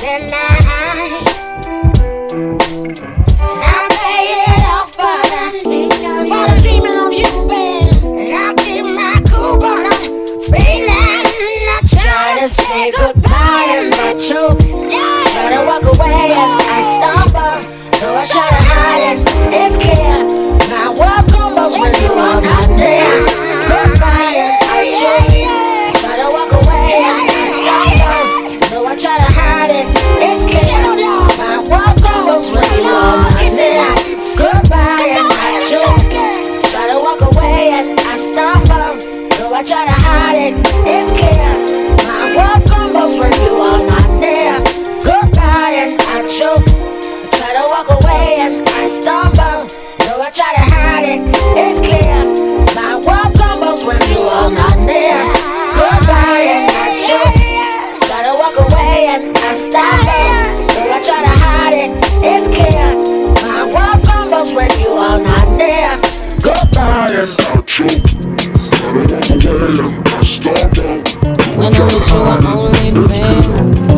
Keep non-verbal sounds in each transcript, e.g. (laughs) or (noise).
Then I, pay it off, but I'm dreaming of you. And I keep my cool, but I'm feeling. I to say goodbye and let you. When I'm with you, I only fail.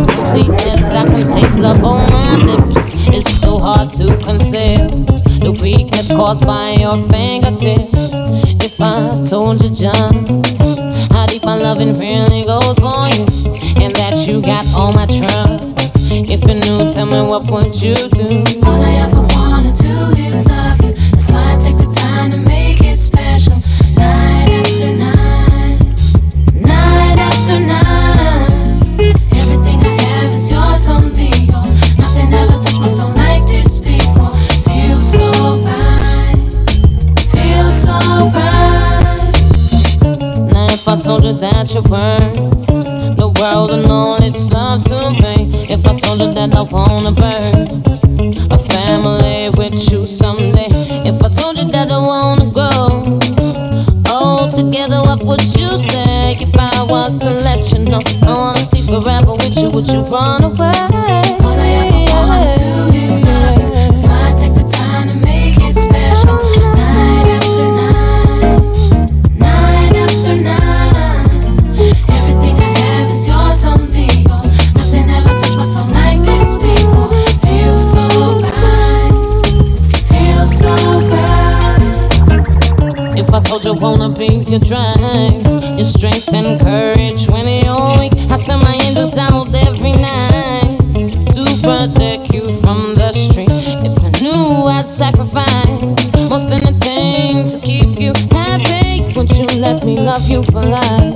Completeness, I can taste love on my lips. It's so hard to conceal the weakness caused by your fingertips. If I told you just how deep my loving really goes for you, and that you got all my trust. If you knew, tell me what would you do? consequence. Be your drive, your strength and courage when you're weak. I send my angels out every night to protect you from the street. If I knew I'd sacrifice most anything to keep you happy, would you let me love you for life?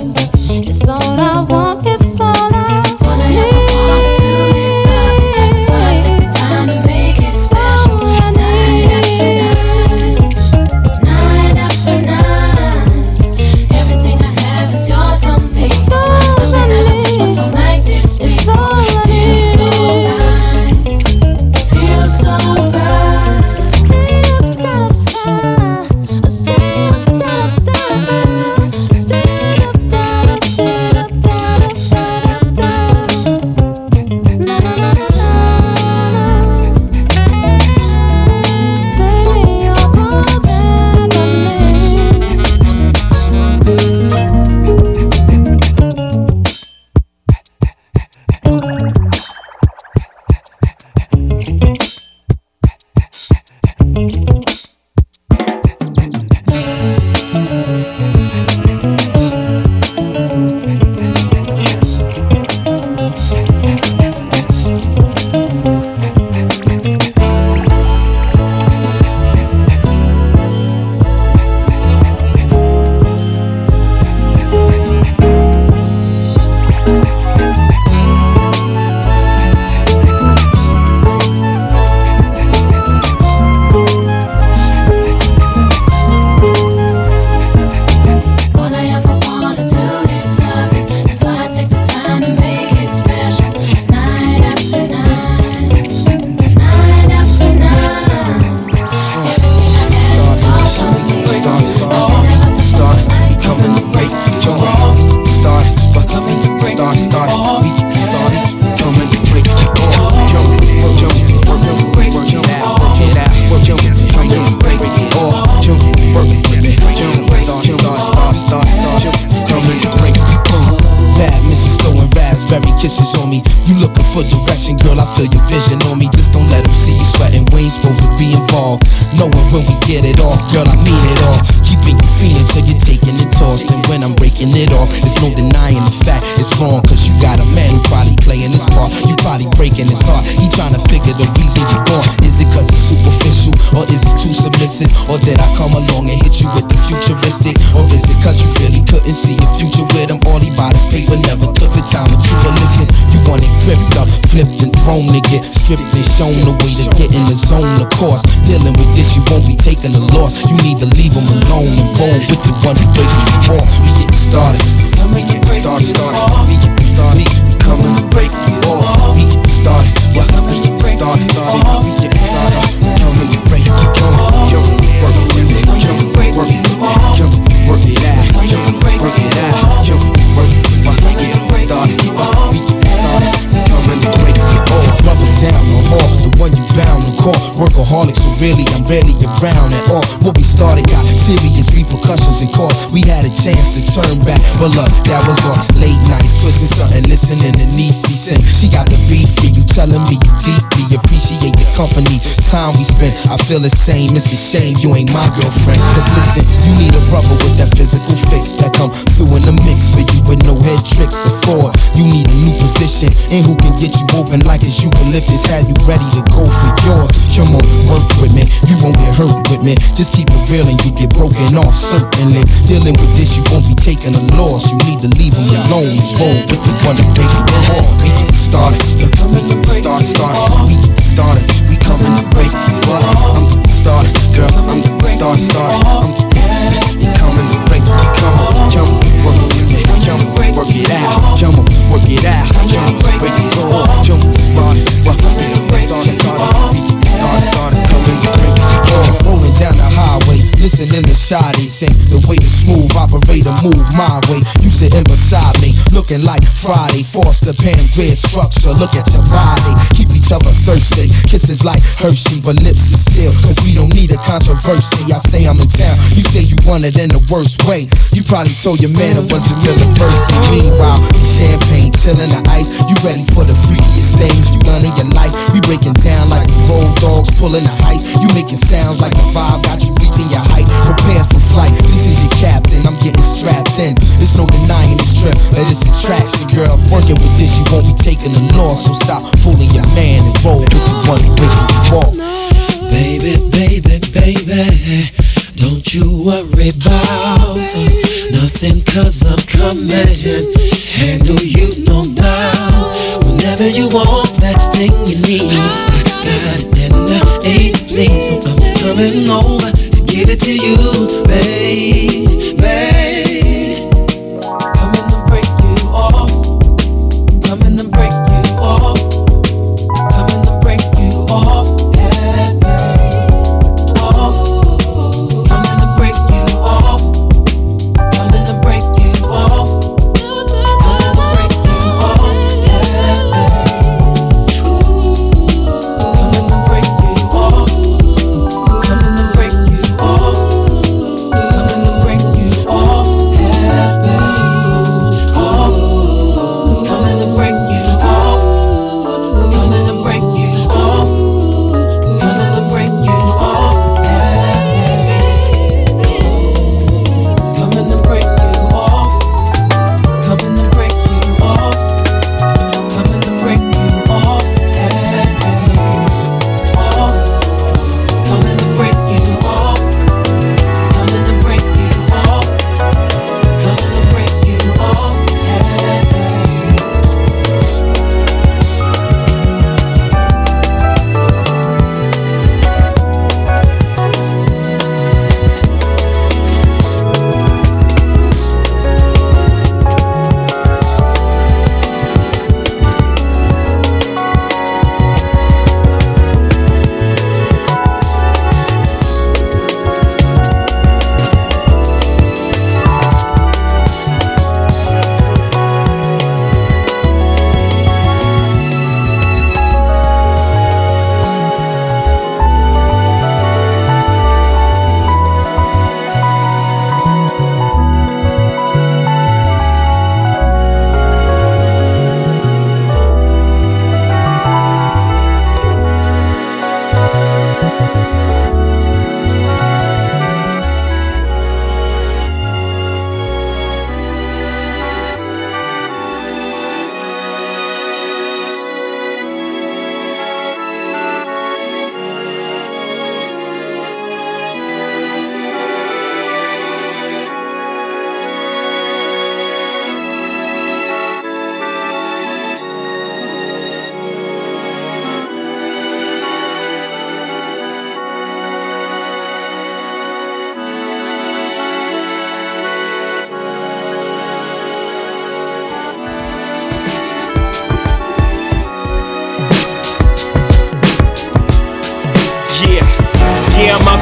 listen? Or did I come along and hit you with the futuristic? Or is it cause you really couldn't see your future with them? All he bought is paper, never took the time to truly listen. You wanted gripped up, flipped and thrown to get stripped and shown the way to get in the zone. Of course, dealing with this, you won't be taking a loss. You need to leave him alone and roll with the one who breaking the wall. We get started. We get started, started. We get started. We coming to break you off. We get started. Yeah, we get started, started. We get started workaholics, so really I'm rarely around at all. What we started got serious repercussions in court. We had a chance to turn back, but look, that was on late nights, twisting something, listening to Nisi sing. She got the beat for you feel the same. It's a shame you ain't my girlfriend. Cause listen, you need a brother with that physical fix that come through in the mix for you with no head tricks or fraud. You need a new position and who can get you open like it's eucalyptus. Have you ready to go for yours? Come on, work with me. You won't get hurt with me. Just keep it real and you get broken off certainly. Dealing with this, you won't be taking a loss. You need to leave them alone. Roll with the one to break it off. We get started. Start, start. We started. We coming to break you up. I'm started, girl. I'm started, started. I'm we coming to break. Come on, come work it, come work it out, come work it out, come break it all, come started, started, started, started, started, coming to break it all. Rolling down the highway, listening to Sade sing. The way the smooth operator move my way. You sitting beside me, looking like Friday. Foster Pan, red structure. Look at your body, keep each other thirsty. Kisses like Hershey, but lips are still. Cause we don't need a controversy. I say I'm in town, you say you want it in the worst way. You probably told your man it was your middle birthday. Meanwhile, champagne, chilling the ice. You ready for the freakiest things you done in your life? We breaking down like road dogs pulling the height. You making sounds like the five got you reaching your height. Prepare for flight. this is your captain. I'm getting strapped in. There's no denying this trip, of this attraction, girl. Working with this, you won't be taking the loss. So stop fooling your man and roll with the one breaking you. Baby, baby, baby, don't you worry about nothing cause I'm coming. Handle you no doubt.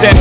Yeah, I'm out at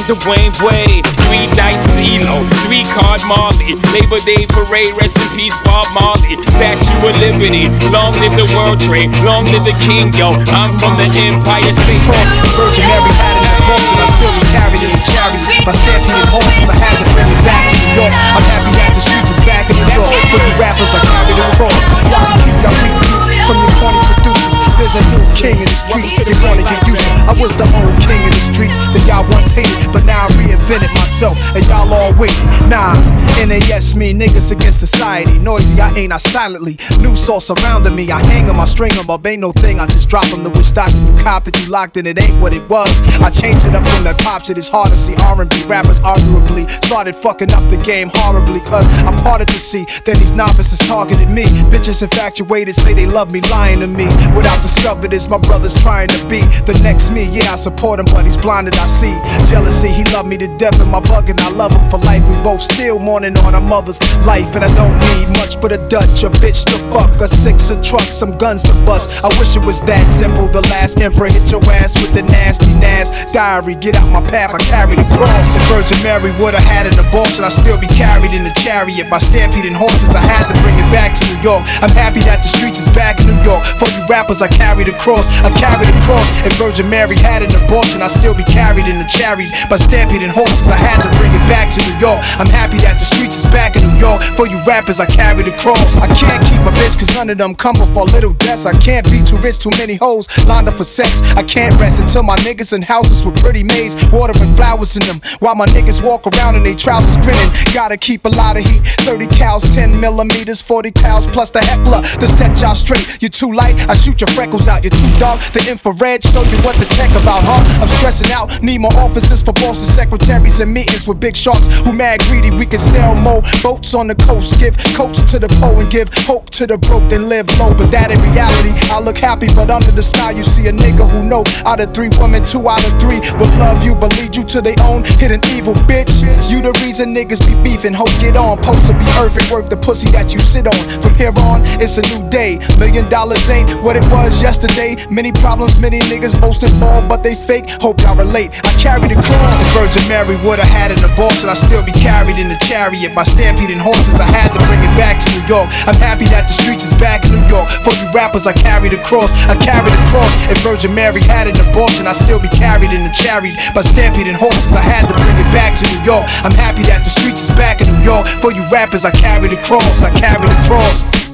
Dwyane Wade. Three dice CeeLo, three card Marley. Labor Day parade, rest in peace Bob Marley. Statue of Liberty, long live the World Trade, long live the King, yo. I'm from the Empire State. Cross Virgin Mary had an abortion, I still be carried in the chariot. My stampede horses, I had to bring it back to New York. I'm happy that the streets is back in New York. For you rappers, I carry the cross. Y'all can keep your weak beats from your corny producers. There's a new king in the streets, you're gonna get used to. I was the old king in the streets that y'all once hated, but now I reinvented myself, and y'all all waiting. Nas, NAS me, niggas against society. Noisy, I ain't I silently. New soul surrounding me, I hang 'em, I string 'em up. Ain't no thing, I just drop 'em. The wish doctor, you copped it, you locked in, it ain't what it was. I changed it up from that pop shit, it's hard to see R&B rappers arguably started fucking up the game horribly, cause I parted to see. Then these novices targeted me. Bitches infatuated, say they love me, lying to me. Without discovered is my brother's trying to be the next me. Yeah, I support him, but he's blinded, I see. Jealousy, he loved me to death, and my bug, and I love him for life. We both still mourning on our mother's life, and I don't need much but a Dutch, a bitch to fuck, a six, a truck, some guns to bust. I wish it was that simple. The last emperor hit your ass with the nasty nas diary. Get out my path, I carry the cross. If Virgin Mary would've had an abortion, I'd still be carried in the chariot by stampeding horses. I had to bring it back to New York. I'm happy that the streets is back in New York. For you rappers, I carry the cross. I carry the cross. If Virgin Mary had an abortion, I'd still be carried in the chariot by stampeding horses. I had to bring it back to New York. I'm happy that the streets is back in New York. For you rappers, I carry the cross. I can't keep my bitch, cause none of them come before little deaths. I can't be too rich, too many hoes lined up for sex. I can't rest until my niggas in houses with pretty maids, watering flowers in them. While my niggas walk around in they trousers grinning. Gotta keep a lot of heat. 30 cows, 10 millimeters, 40 cows, plus the heckler to set y'all straight. You're too light, I shoot your freckles out. You're too dark, the infrared show you what the tech about, huh? I'm stressing out, need more offices for bosses, secretaries, and meetings with big sharks who mad greedy. We can sell more boats on the coast, give coats to the poor and give hope to the broke, then live low. But that in reality, I look happy, but under the smile, you see a nigga who know out of three women, two out of three will love you, but lead you to their own hidden evil, bitch. You the reason niggas be beefing, hope get on. Post to be earth and worth the pussy that you sit on. From here on, it's a new day. Million dollars ain't what it was yesterday. Many problems, many niggas boasting more, but they fake. Hope y'all relate. I carry the cross. Virgin Mary would've had an abortion, I'd still be carried in the chariot by stampeding horses. I had to bring it back to New York. I'm happy that the streets is back in New York. For you rappers, I carry the cross. I carry the cross. If Virgin Mary had an abortion, I'd still be carried in the chariot by stampeding horses. I had to bring it back to New York. I'm happy that the streets is back in New York. For you rappers, I carry the cross. I carry the cross.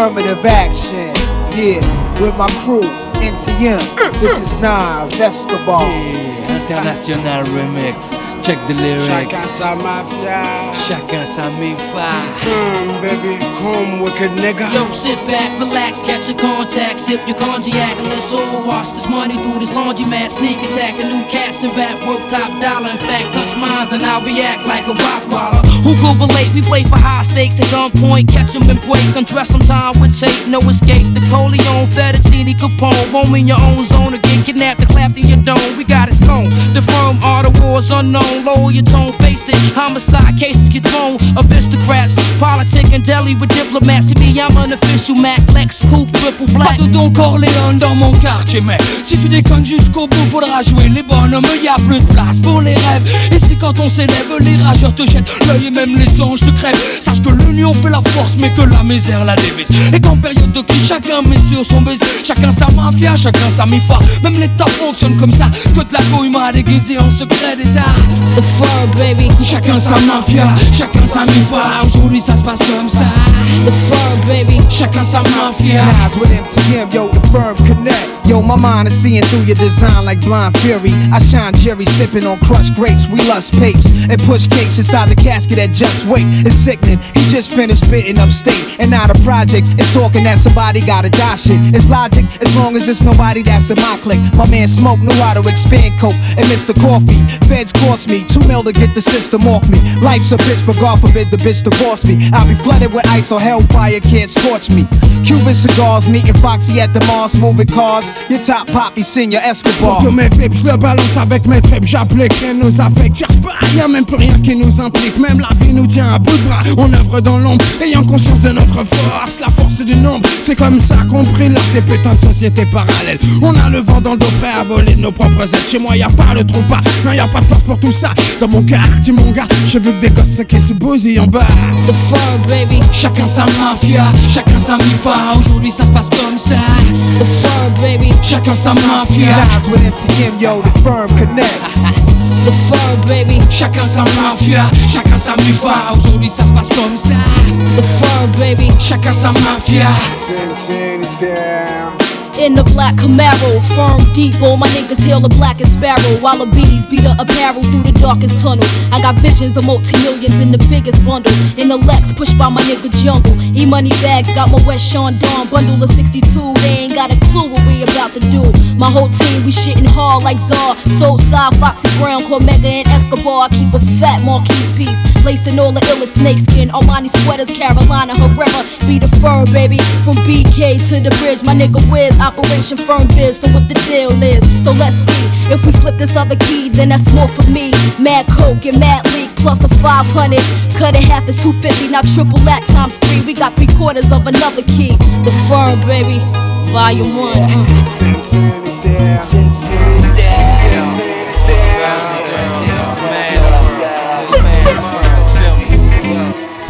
Affirmative action. Yeah, with my crew, NTM. Uh, this is Nas Escobar. International Remix. Check the Chacun lyrics. sa mafia. Chacun sa mifa. Firm, baby, come wicked nigga. Yo, sit back, relax, catch your contact, sip your cognac, and let's all wash this money through this laundromat. Sneak attack, a new cast and rap worth top dollar. In fact, touch mines and I'll react like a Rottweiler. Who could relate? We play for high stakes at gunpoint, catch 'em and break. Undress some time with tape, no escape. The Corleone, Fettuccine, Capone, roam in your own zone or get kidnapped and clapped in your dome. We got it sewn. The firm are the wars unknown. Lower your tone, face it. Homicide cases get thrown. Aristocrats, politic and deli with diplomats. Me, I'm an official Mac, Lex, Coupe, triple black. Pas de Don Corleone dans mon quartier, mais si tu déconnes jusqu'au bout, faudra jouer les bonhommes. Y a plus de place pour les rêves. Et c'est quand on s'élève, les rageurs te jettent l'œil et même les anges te crèvent. Sache que l'union fait la force, mais que la misère la dévise. Et qu'en période de crise, chacun met sur son baiser. Chacun sa mafia, chacun sa mifa. Même l'État fonctionne comme ça. Que de la goïma déguisée en secret d'État. The fur, baby. Chacun sa mafia, chacun sa mifa. Aujourd'hui ça se passe comme ça. The fur, baby. Chacun sa mafia. Nas with NTM, yo, the firm connect. Yo, my mind is seeing through your design like blind fury. I shine Jerry sipping on crushed grapes. We lust papes and push cakes inside the casket at just wait. It's sickening. He just finished spitting upstate and now the projects is talking that somebody gotta die shit. It's logic as long as it's nobody that's in my clique. My man Smoke knew how to expand coke and Mr. Coffee. Feds cost me two mil to get the system off me. Life's a bitch, but God forbid the bitch divorce me. I'll be flooded with ice or hellfire can't scorch me. Cuban cigars, meeting Foxy at the Mars, moving cars. Your top poppy, senior Escobar. Pour tous mes je le balance avec mes tripes, j'applique rien nous affecte. Cherche pas, y'a même plus rien qui nous implique. Même la vie nous tient à bout de bras. On œuvre dans l'ombre, ayant conscience de notre force. La force du nombre, c'est comme ça qu'on brille là, ces putains de sociétés parallèles. On a le vent dans le dos, prêt à voler nos propres ailes. Chez moi, y a pas le trou pas, non, y a pas de place pour tout ça. Dans mon quartier, mon gars, je veux que des gosses qui se bousillent en bas. The firm, baby. Chacun sa mafia, chacun sa mifa. Aujourd'hui ça se passe comme ça. The firm, baby. Chacun sa mafia, with MTM, yo, the firm connect. (laughs) The firm, baby. chacun sa mafia, chacun sa mifa. Aujourd'hui ça se passe comme ça. The firm, baby. Chacun sa mafia. Sin down. In the black Camaro, firm deep, my niggas hail the blackest sparrow. While the bees beat the apparel through the darkest tunnel. I got visions of multi-millions in the biggest bundle. In the Lex, pushed by my nigga Jungle. E money bags, got my West Sean Dawn bundle of 62. They ain't got a clue what we about to do. My whole team, we shitting hard like Czar. Soulside, Foxy Brown, Cormega, and Escobar. I keep a fat Marquis piece. Laced in all the illest snakeskin. Armani sweaters, Carolina Herrera. Be the fur, baby. From BK to the bridge, my nigga Wiz. Operation Firm Biz, so what the deal is. So let's see. If we flip this other key, then that's more for me. Mad Coke and Mad Leak plus a 500. Cut it half is 250, now triple that times three. We got three quarters of another key. The firm, baby. Volume one. uh. Sin City's down. Sin City's down. Sin City's down.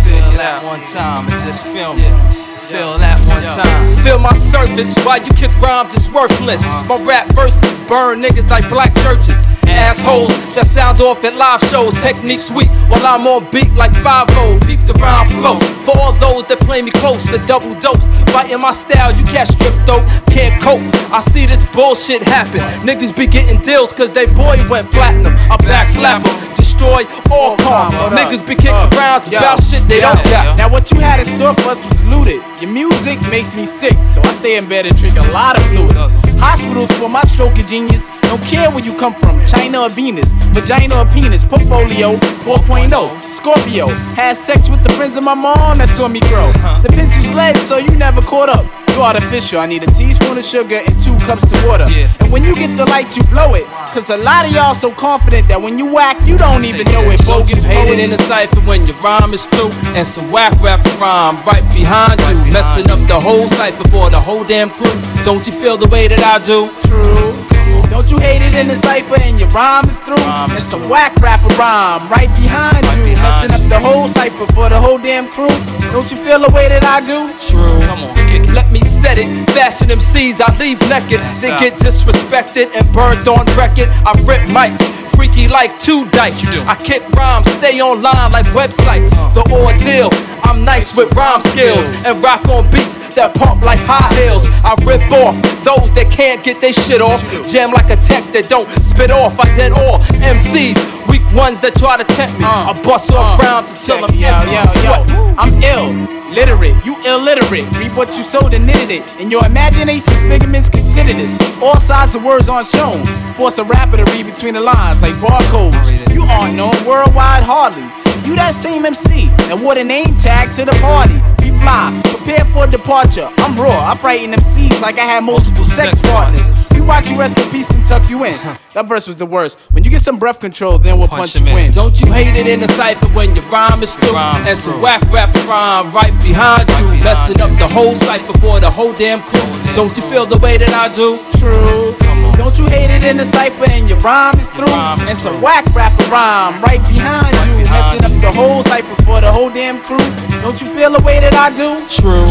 Feel that one time and just film it. Feel that one time. Feel my surface while you kick rhymes is worthless. Uh-huh. My rap verses burn niggas like black churches. Assholes that sound off at live shows, technique sweet while I'm on beat like 5 Beep the rhyme flow. For all those that play me close, the double dose. Biting my style, you can't strip though, can't cope. I see this bullshit happen. Niggas be getting deals cause they boy went platinum. I backslap 'em, destroy all calm. Niggas be kicking uh, rounds about shit they don't got. Now what you had in store for us was looted. Your music makes me sick, so I stay in bed and drink a lot of fluids. Hospitals for my stroke of genius. Don't care where you come from, China or Venus, vagina or penis, portfolio 4.0. Scorpio had sex with the friends of my mom that saw me grow. The pencil sled, so you never caught up. You artificial. I need a teaspoon of sugar and two cups of water. And when you get the light, you blow it. Cause a lot of y'all so confident that when you whack, you don't even know it. Bogus hate it in the cipher when your rhyme is through and some whack rapper rhyme right behind you, messing up the whole cipher for the whole damn crew. Don't you feel the way that I do? True. Don't you hate it in the cipher and your rhyme is through? and some whack rapper rhyme right behind you, messing up the whole cipher for the whole damn crew. Don't you feel the way that I do? True. Come on, kick it. Let me set it. Fashion MCs, I leave naked. Then get disrespected and burned on record. I rip mics. Freaky like two dikes. I kick rhymes, stay online like websites. The ordeal, I'm nice with rhyme skills and rock on beats that pump like high heels. I rip off those that can't get their shit off. Jam like a tech that don't spit off. I dead all MCs, ones that try to tempt me. Uh. I bust off rhymes until I'm Yo, yo, yo, I'm ill. Literate, you illiterate. Read what you sowed and knitted it. In your imagination's figments, consider this. All sides of words aren't shown. Force a rapper to read between the lines like barcodes. You aren't known worldwide hardly. You that same MC that wore the name tag to the party. Be fly, prepare for departure. I'm raw, I frighten MCs like I had multiple sex partners. We watch you rest in peace and tuck you in. That verse was the worst. When you get some breath control, then we'll punch, you in. Don't you hate it in the cipher when your rhyme is through? and some whack rapper rhyme right behind you. Messing up the whole cipher for the whole damn crew. Don't you feel the way that I do? True. Don't you hate it in the cipher and your rhyme is through? and some whack rapper rhyme right behind you. Messing up the whole cipher for the whole damn crew. Don't you feel the way that I do? True.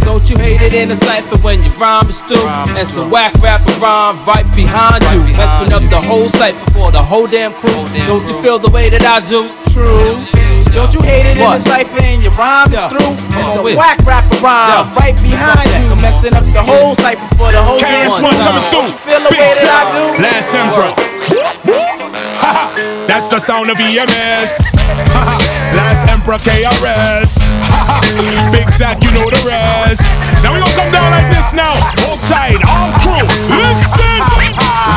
Don't you hate it in the cipher when your rhyme is through? and some whack rapper rhyme right behind you. Messing up the whole cipher for the whole damn crew. Don't you feel the way that I do? True. Don't you hate it What? in the cipher and your rhyme is through? Come And on some with it. whack rapper rhyme Yeah. right behind Fuck you. come on. Messing up the whole cipher for the whole KRS one. One coming through. Don't you feel the Big way that I do? Last Emperor. That's the sound of EMS. Last Emperor KRS. Big Zack, you know the rest. Now we gonna come down like this now. Hold tight, all crew. Listen.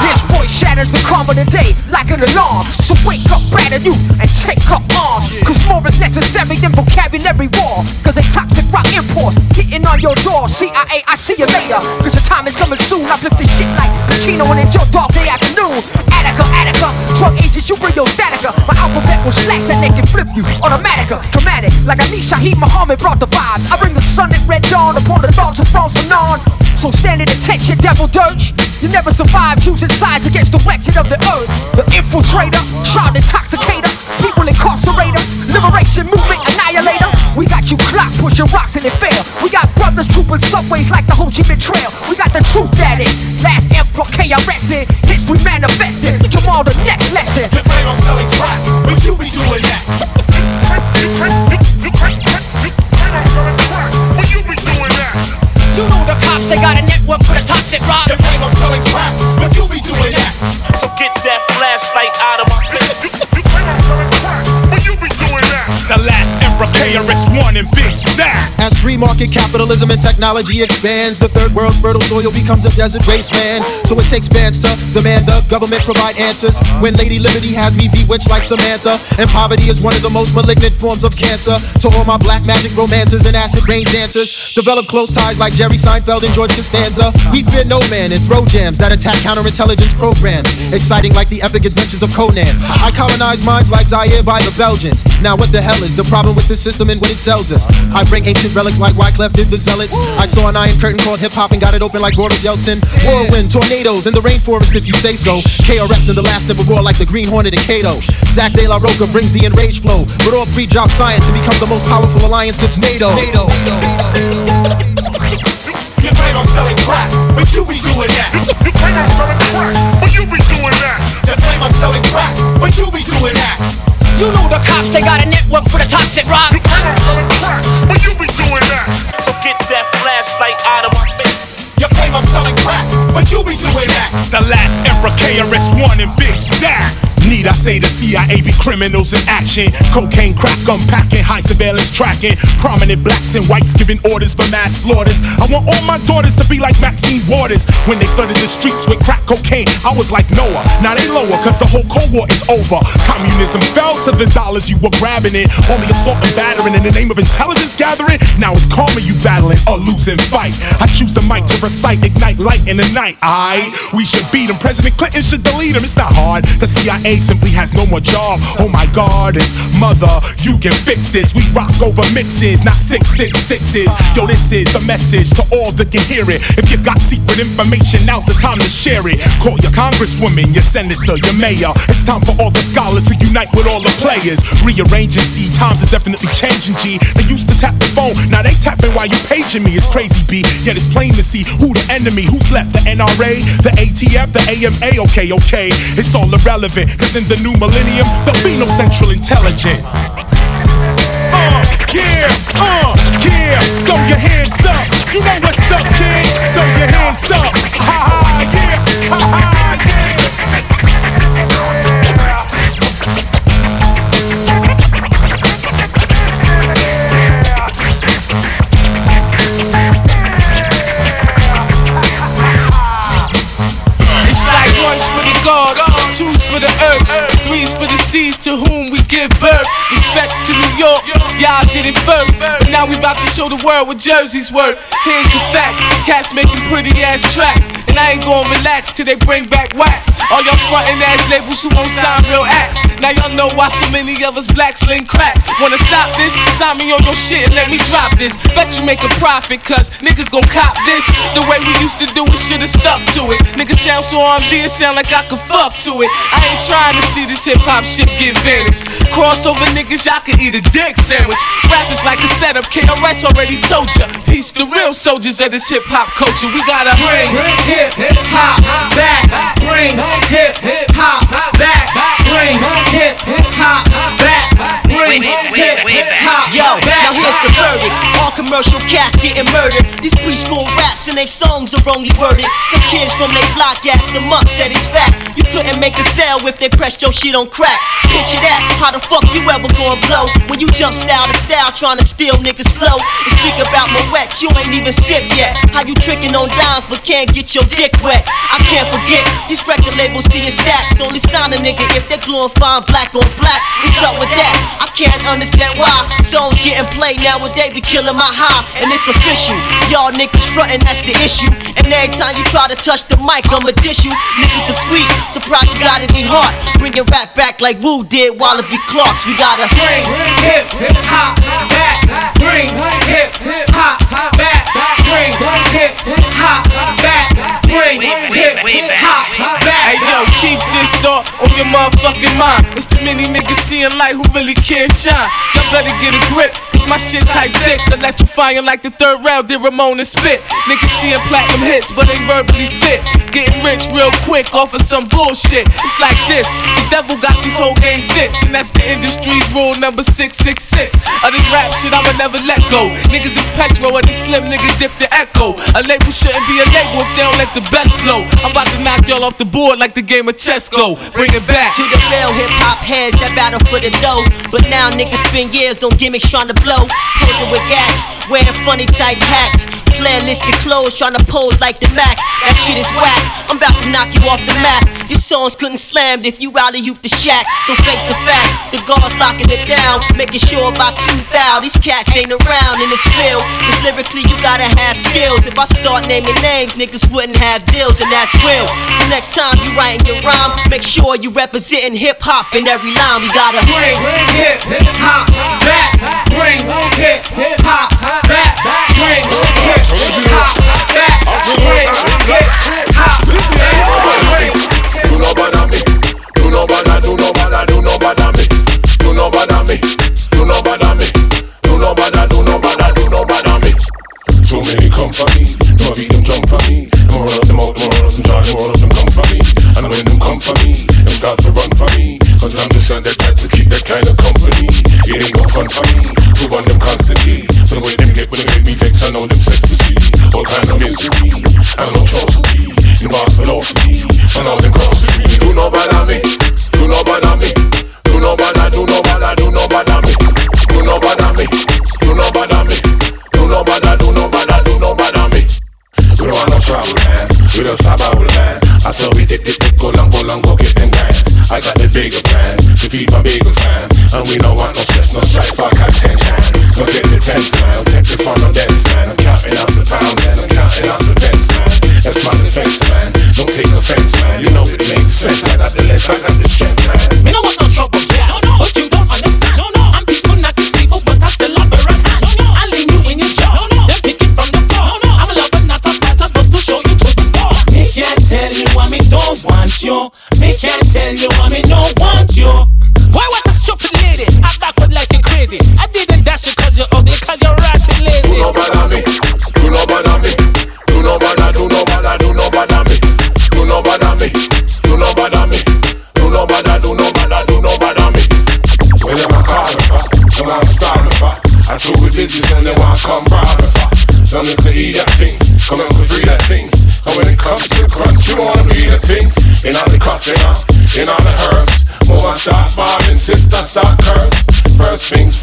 This voice shatters the calm of the day like an alarm. So wake up, batter you, and take up arms. Cause more is necessary than vocabulary war. Cause a toxic rock imports hitting on your door. CIA, I see you later. Cause your time is coming soon. I flip this shit like Pacino and it's your dog day afternoons. Attica, Attica, drug agents, you bring your statica. My alphabet will slash that naked flip you. Automatica, uh, dramatic, like Ali Shaheed Muhammad brought the vibes. I bring the sun at red dawn upon the dogs of Frantz Fanon. So stand at attention, devil dirge. You never survive choosing sides against the wretched of the earth. The infiltrator, child intoxicator, people incarcerator, liberation movement annihilator. We got you clock pushing rocks and it fail. We got brothers trooping subways like the Ho Chi Minh Trail. We got the truth at it. Last emperor KRS in history manifested. Jamal the next lesson. You claim I'm selling crack, but you be doing that. Cops, they got a network for the toxic rock. You claim I'm selling crack, but you be doing that. So get that flashlight out of my face. And Big Zack. As free market capitalism and technology expands, the third world's fertile soil becomes a desert wasteland. So it takes bands to demand the government provide answers. When Lady Liberty has me bewitched like Samantha, and poverty is one of the most malignant forms of cancer. To all my black magic romances and acid rain dancers, develop close ties like Jerry Seinfeld and George Costanza. We fear no man and throw jams that attack counterintelligence programs, exciting like the epic adventures of Conan. I colonize minds like Zaire by the Belgians. Now what the hell is the problem with this system and what it sells us? I bring ancient relics like Wyclef did the Zealots. I saw an iron curtain called hip hop and got it open like Boris Yeltsin. Whirlwind, tornadoes in the rainforest if you say so. KRS and the last never roar like the Green Hornet and Kato. Zack De La Rocha brings the enraged flow, but all three drop science and become the most powerful alliance since NATO. You claim I'm selling crack, but you be doing that. You claim I'm selling crack, but you be doing that. You claim I'm selling crack, but you be doing that. You know the cops, they got a network for the toxic rock. But you be doing that. So get that flashlight out of my face. You claim I'm selling crack, but you be doing that. The last Emperor KRS One and Big Zack. Need I say the CIA be criminals in action? Cocaine, crack, unpacking, high surveillance tracking. Prominent blacks and whites giving orders for mass slaughters. I want all my daughters to be like Maxine Waters. When they flooded the streets with crack cocaine, I was like Noah. Now they lower, cause the whole Cold War is over. Communism fell to the dollars you were grabbing it. Only assault and battering in the name of intelligence gathering. Now it's karma you battling a losing fight. I choose the mic to recite, ignite light in the night. I we should beat him. President Clinton should delete him. It's not hard. The CIA simply has no more job. Oh my God, it's mother. You can fix this. We rock over mixes, not six six sixes. Yo, this is the message to all that can hear it. If you got secret information, now's the time to share it. Call your congresswoman, your senator, your mayor. It's time for all the scholars to unite with all the players. Rearrange and see times are definitely changing. G. They used to tap the phone, now they tapping while you paging me. It's crazy, B. Yet it's plain to see who the enemy, who's left. The NRA, the ATF, the AMA. Okay, okay, it's all irrelevant. Cause in the new millennium, there'll be no central intelligence. Uh, yeah, uh, yeah. Throw your hands up. You know what's up, kid. Throw your hands up. Ha ha, yeah. Ha ha, seas to whom give birth. Respects to New York, y'all did it first. Now we about to show the world what Jersey's worth. Here's the facts, cats making pretty ass tracks. And I ain't gonna relax till they bring back wax. All y'all frontin' ass labels who won't sign real acts. Now y'all know why so many of us black sling cracks. Wanna stop this? Sign me on your shit and let me drop this. Bet you make a profit, cause niggas gon' cop this. The way we used to do it, should've stuck to it. Niggas sound so R&B, it sound like I could fuck to it. I ain't trying to see this hip hop shit get vanished. Crossover niggas, y'all can eat a dick sandwich. Rappers like a setup, KRS already told ya. Peace the real soldiers of this hip hop culture. We gotta bring hip hop back. Bring hip hop back. Bring hip hop back. Bring bring hip hop. Yo, now here's the verdict. All commercial cats getting murdered. These preschool raps and they songs are only worded. Some kids from they block asked they press your shit on crack. Picture that, how the fuck you ever gonna blow? When you jump style to style trying to steal niggas flow. And speak about my wet, you ain't even sipped yet. How you tricking on dimes but can't get your dick wet? I can't forget, these record labels see your stacks. Only sign a nigga if they're glorifying black on black. What's up with that? I can't understand why songs getting played nowadays be killing my high. And it's official, y'all niggas frontin', that's the issue. And every time you try to touch the mic, I'ma dish you. Niggas are sweet, surprised you got any heart. Bring your rap back like Wu did Wallabee Clarks. We gotta bring hip hop back. Bring hip hop back. Bring hip hop back. Bring hip hop back. Hey yo, keep this thought on your motherfucking mind. It's too many niggas seeing light who really can't shine. Y'all better get a grip, cause my shit type thick. Electrifying like the third round did Ramon and Spit. Niggas seeing platinum hits, but ain't verbally fit. Getting rich real quick off of some bullshit. It's like this the devil got this whole game fixed, and that's the industry's rule number 666. Of this rap shit, I'ma never let go. Niggas is petro, and this slim nigga dip the echo. A label shouldn't be a label if they don't let the best blow. I'm about to knock y'all off the board like the game of chess go. Bring it back to the real hip hop heads that battle for the dough. But now niggas spend years on gimmicks trying to blow. Posing with gats, wearing funny type hats. Playlisted clothes trying to pose like the Mac. That shit is whack. I'm about to knock you off the map. Your songs couldn't slam if you of youth the shack. So face the facts, the guards locking it down. Making sure about 2,000. These cats ain't around in this field. Cause lyrically you gotta have skills. If I start naming names, niggas wouldn't have deals, and that's real. So next time you writing your rhyme, make sure you representing hip hop in every line. We gotta bring hip hop back. Bring hip hop no start to run for me. Cause I'm just not that to keep that kind of company. It ain't got fun for me, who won them constantly. Velocity. Sense. I got the length, I got the strength, First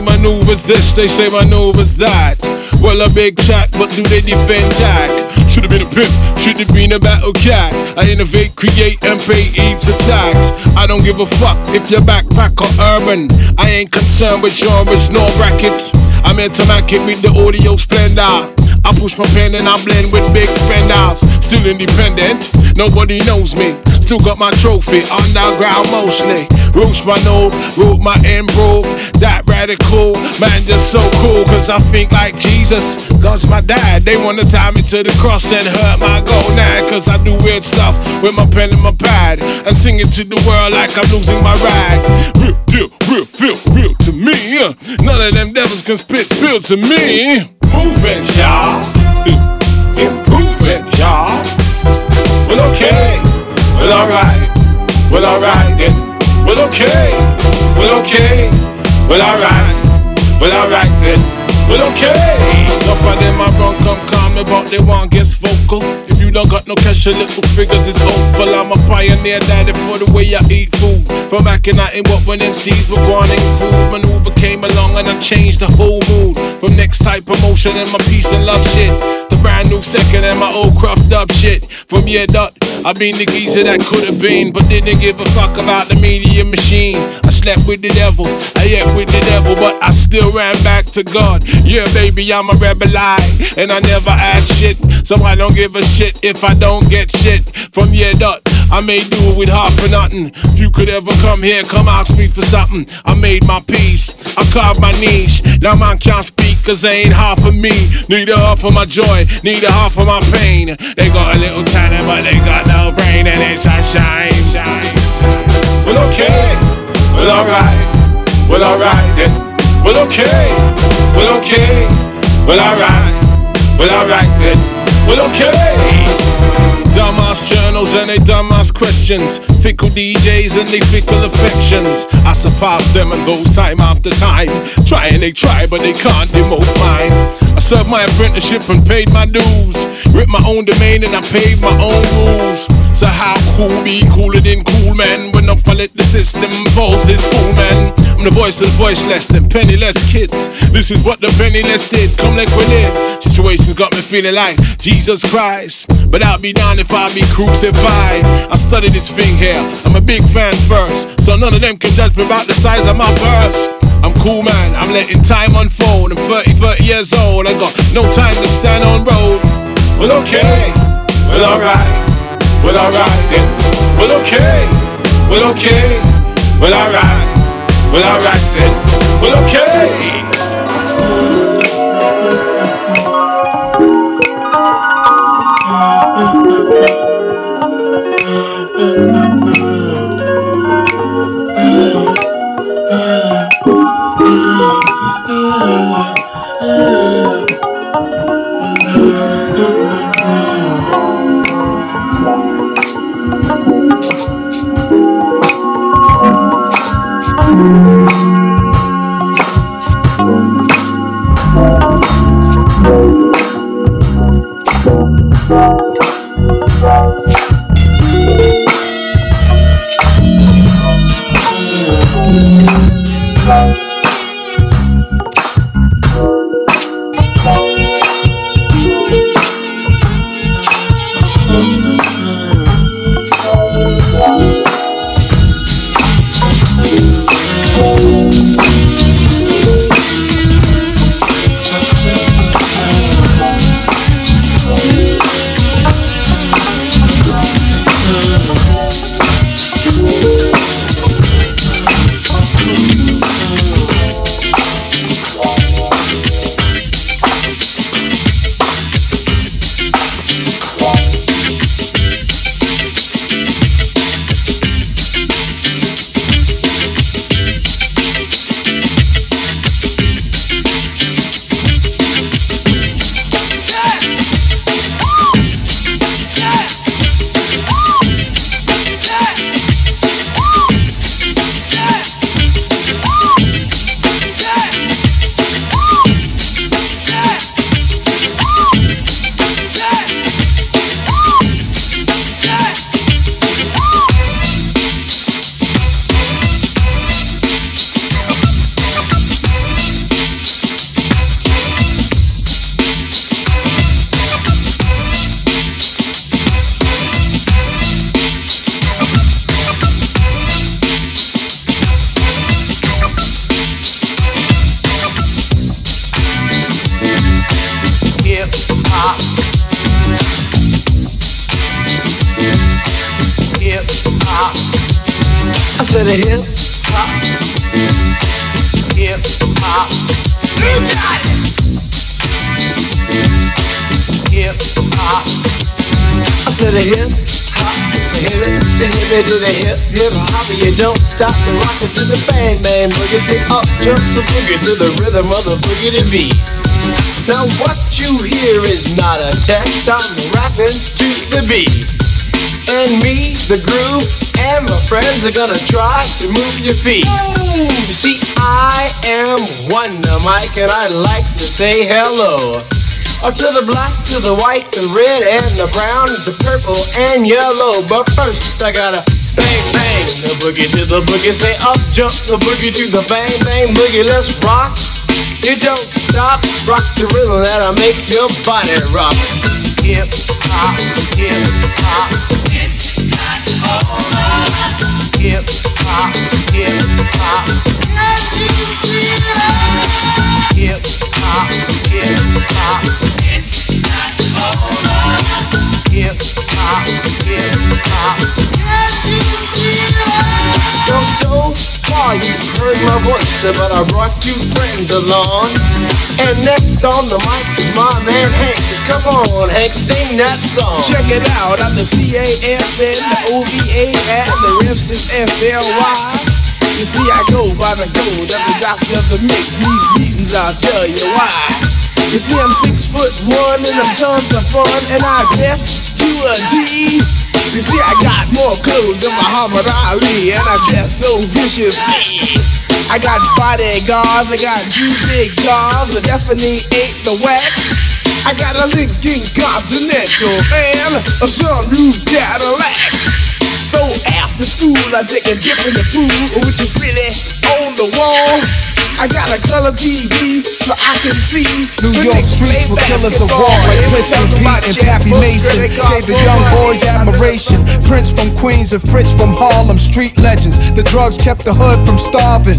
say Manuva's this, they say Manuva's that. Well, a big chat, but do they defend Jack? Should have been a pimp, should have been a battle cat. I innovate, create, and pay heaps of. I don't give a fuck if you're backpack or urban. I ain't concerned with genres nor brackets. I'm into make it with the audio splendor. I push my pen and I blend with big spenders. Still independent, nobody knows me. Still got my trophy underground mostly. Roots my node, root my improve. That radical, man, just so cool. Cause I think like Jesus. God's my dad. They wanna tie me to the cross and hurt my gonad. Cause I do weird stuff with my pen and my pad. And sing it to the world like I'm losing my rag. Real deal, real feel, real to me. Uh, None of them devils can spit spill to me. Movement, y'all. Improvement, y'all. Well, okay. Well, alright. Well, alright then. Well, okay. Well, okay. Well, alright. Well, alright then. Well, okay. Enough of them I run come calm me, but they gets vocal. Don't got no cash, your little figures is hopeful. I'm a pioneer, daddy, for the way I eat food. From back in in what when MCs were born in cool. Manuva came along and I changed the whole mood. From next type promotion and my peace and love shit. The brand new second and my old cruffed up shit. From yeah, dot, I been the geezer that could have been, but didn't give a fuck about the media machine. I slept with the devil, I ate with the devil, but I still ran back to God. Yeah, baby, I'm a rebel I, and I never add shit. So I don't give a shit if I don't get shit from your dot. I may do it with half for nothing. If you could ever come here, come ask me for something. I made my peace, I carved my niche. Now man can't speak, cause they ain't half of me. A half of my joy, a half of my pain. They got a little talent, but they got no brain, and it's a shine, shine. Well, okay, well, alright, well, alright then. Well, okay, well, okay, well, alright, well, alright then. Well, okay. Dumbass journals and they dumbass questions. Fickle DJs and they fickle affections. I surpass them and those time after time. Try and they try, but they can't demote mine. I served my apprenticeship and paid my dues. Ripped my own domain and I paid my own rules. So how cool be cooler than cool man when I let the system falls this fool man. I'm the voice of the voiceless, them penniless kids. This is what the penniless did. Come like we did. Situations got me feeling like Jesus Christ. But I'll be down if I be crucified. I studied this thing here. I'm a big fan first. So none of them can judge me about the size of my purse. I'm cool, man. I'm letting time unfold. I'm 30, 30 years old. I got no time to stand on road. Well, okay. Well, alright. Well, alright then. Well, okay. Well, okay. Well, alright. Well, alright then. Well, okay. To the rhythm of the boogie beat. Now what you hear is not a text, I'm rapping to the beat. And me, the groove, and my friends are gonna try to move your feet. You see, I am Wonder Mike, and I like to say hello. Up to the black, to the white, the red, and the brown, the purple, and yellow. But first, I gotta bang, bang, the boogie to the boogie. Say up, jump the boogie to the bang, bang, boogie. Let's rock. You don't stop, rock the rhythm that'll make your body rock. Hip hop, hip hop. Hop, hip hop. Hip hop, hip hop. Hip hop, hip hop. Far you've heard my voice, but I brought two friends along. And next on the mic is my man Hank. Come on, Hank, sing that song. Check it out, I'm the C-A-F-N, the O-V-A, and the rest is F-L-Y. You see, I go by the code, I'm the doctor of the mix. These meetings, I'll tell you why. You see, I'm six foot one and I'm tons of fun, and I dress to a T. You see, I got more clothes than Muhammad Ali, and I dress so viciously. I got bodyguards, I got two big cars, I definitely ain't the whack. I got a Lincoln Continental and a sunroof Cadillac. So after school, I take a dip in the pool, which is really on the wall. I got a color TV so I can see. New York streets were killers of war like Pistol Pete and Pappy Mason. Gave the young boys admiration. Prince from Queens and Fritz from Harlem, street legends. The drugs kept the hood from starving.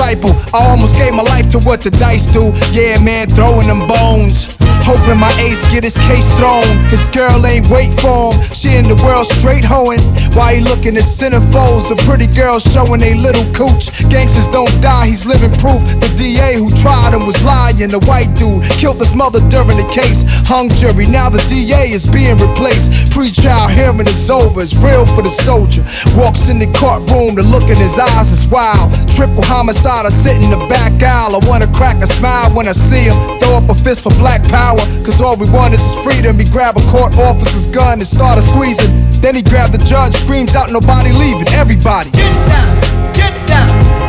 I almost gave my life to what the dice do. Yeah, man, throwing them bones. Hoping my ace get his case thrown. His girl ain't wait for him. She in the world straight hoeing. Why he looking at centerfolds? The pretty girls showing they little cooch. Gangsters don't die, he's living proof. The DA who tried him was lying. The white dude killed his mother during the case. Hung jury, now the DA is being replaced. Pre-trial hearing is over, it's real for the soldier. Walks in the courtroom, the look in his eyes is wild. Triple homicide, I sit in the back aisle. I wanna crack a smile when I see him. Throw up a fist for black power, cause all we want is freedom. He grab a court officer's gun and started squeezing. Then he grabbed the judge, screams out, nobody leaving, everybody. Get down, get down.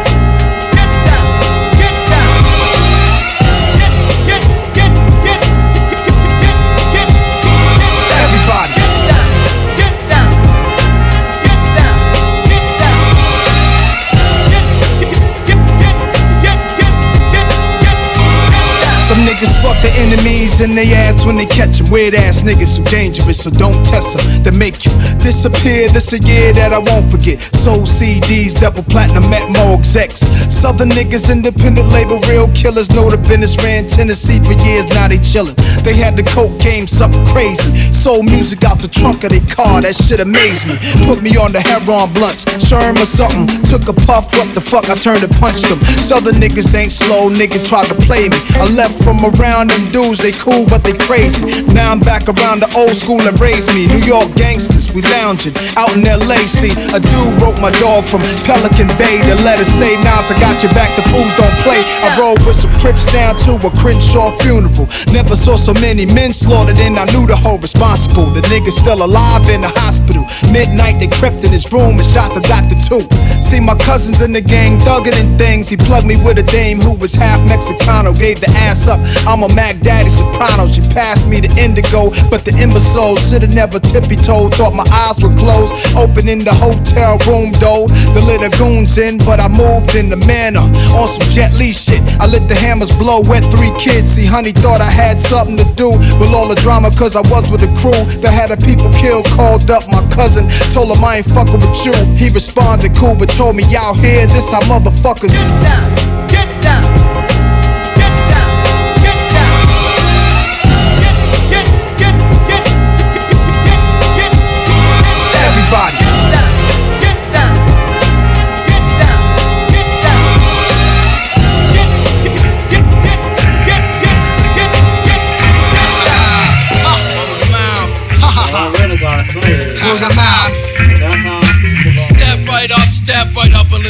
Some niggas fuck the enemies in they ass when they catch catch 'em. Weird ass niggas so dangerous, so don't test 'em. They make you disappear. This a year that I won't forget. Soul CDs, double platinum, met more execs. Southern niggas, independent label, real killers. Know the business ran Tennessee for years, now they chillin'. They had the coke game, something crazy. Soul music out the trunk of their car, that shit amazed me. Put me on the heroin blunts, sherm or something. Took a puff, what the fuck, I turned and punched them. Southern niggas ain't slow, nigga tried to play me. I left from around them dudes, they cool but they crazy. Now I'm back around the old school that raised me. New York gangsters, we lounging out in LA. See, a dude wrote my dog from Pelican Bay. The letter say, Nas, I got your back, the fools don't play. I rode with some Crips down to a Crenshaw funeral. Never saw so many men slaughtered, and I knew the whole responsible. The nigga's still alive in the hospital. Midnight, they crept in his room and shot the doctor too. See, my cousins in the gang thugging and things. He plugged me with a dame who was half Mexicano, gave the ass up. I'm a Mac Daddy Soprano. She passed me the indigo, but the imbecile should've never tippy toed. Thought my eyes were closed, open in the hotel room though. The little goons in, but I moved in the manner on some Jet Li shit. I let the hammers blow, wet three kids. See, honey thought I had something to do with all the drama, cause I was with a crew that had a people killed. Called up my cousin, told him I ain't fucking with you. He responded cool, but told me y'all here, this how motherfuckers get down, get down.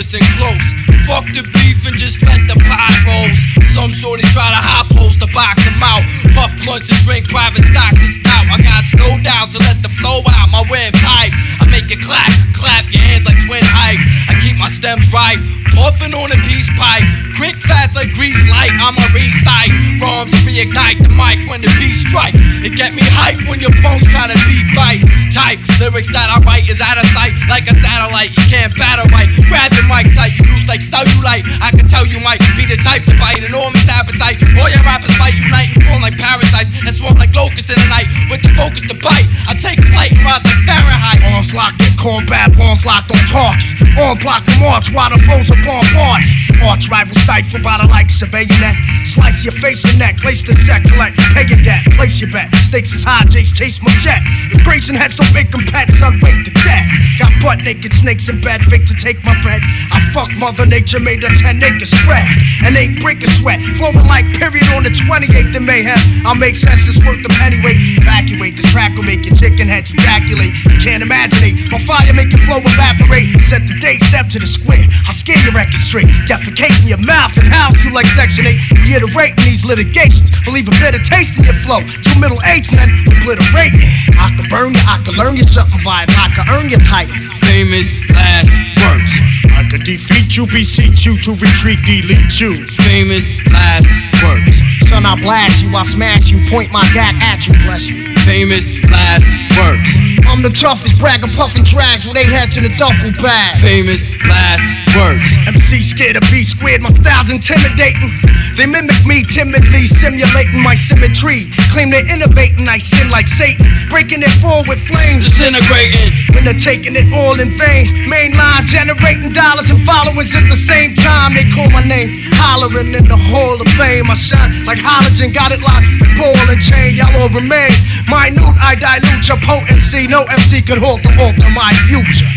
Listen close. Fuck the beef and just let the pot rolls. Some shorties try to hop holes to box them out. Puff blunts and drink private stocks and stout. I got no doubt to let the flow out my windpipe. I make it clap, clap your hands like twin hype. I keep my stems right, puffing on a peace pipe. Quick, fast like grease light. I'm a recite. Bombs reignite the mic when the beat strike. It get me hype when your punks try to beat bite. Type lyrics that I write is out of sight like a satellite. You can't battle right. Grab the mic tight, you loose like cellulite. I can tell you might be the type to bite enormous appetite. All your rappers fight, unite and form like parasites and swarm like locusts in the night with the focus to bite. I take flight and rise like Fahrenheit. Arms locked in combat, bombs locked on target. On block and march while the foes are bombarded. Arch rival stifled by the likes of bayonet. Slice your face and neck, lace the set, collect, pay your debt, place your bet. Stakes is high, Jake's chase my jet. If Grayson heads don't make them pets, unwake the dead. Got butt naked snakes in bed, fake to take my bread. I fuck Mother Nature, made a 10 acre spread. And ain't break a sweat, flowing like period on the 28th of mayhem. I'll make sense, it's worth them anyway. Evacuate, this track will make your chicken heads ejaculate. You can't imagine it. My fire your flow evaporate. Set the date, step to the square. I'll scare your record straight. Defecate in your mouth and house you like Section 8. Reiterate in these litigations. Will leave a bitter taste in your flow. Two middle aged men obliterate. I can burn you, I can learn you something vital. I can earn your title. Famous last words. I could defeat you, beseech you to retreat, delete you. Famous last words. Son, I'll blast you, I'll smash you, point my gat at you, bless you. Famous last words. I'm the toughest bragging, puffing drags with eight heads in a duffel bag. Famous last words. MC scared of B squared, my style's intimidating. They mimic me timidly, simulating my symmetry. Claim they're innovating, I sin like Satan. Breaking it forward with flames. Disintegrating. When they're taking it all in vain. mainline generating dollars and followers at the same time. They call my name, hollering in the Hall of Fame. Shine like halogen, got it locked like ball and chain. Y'all all remain minute, I dilute your potency. No MC could halt or alter my future.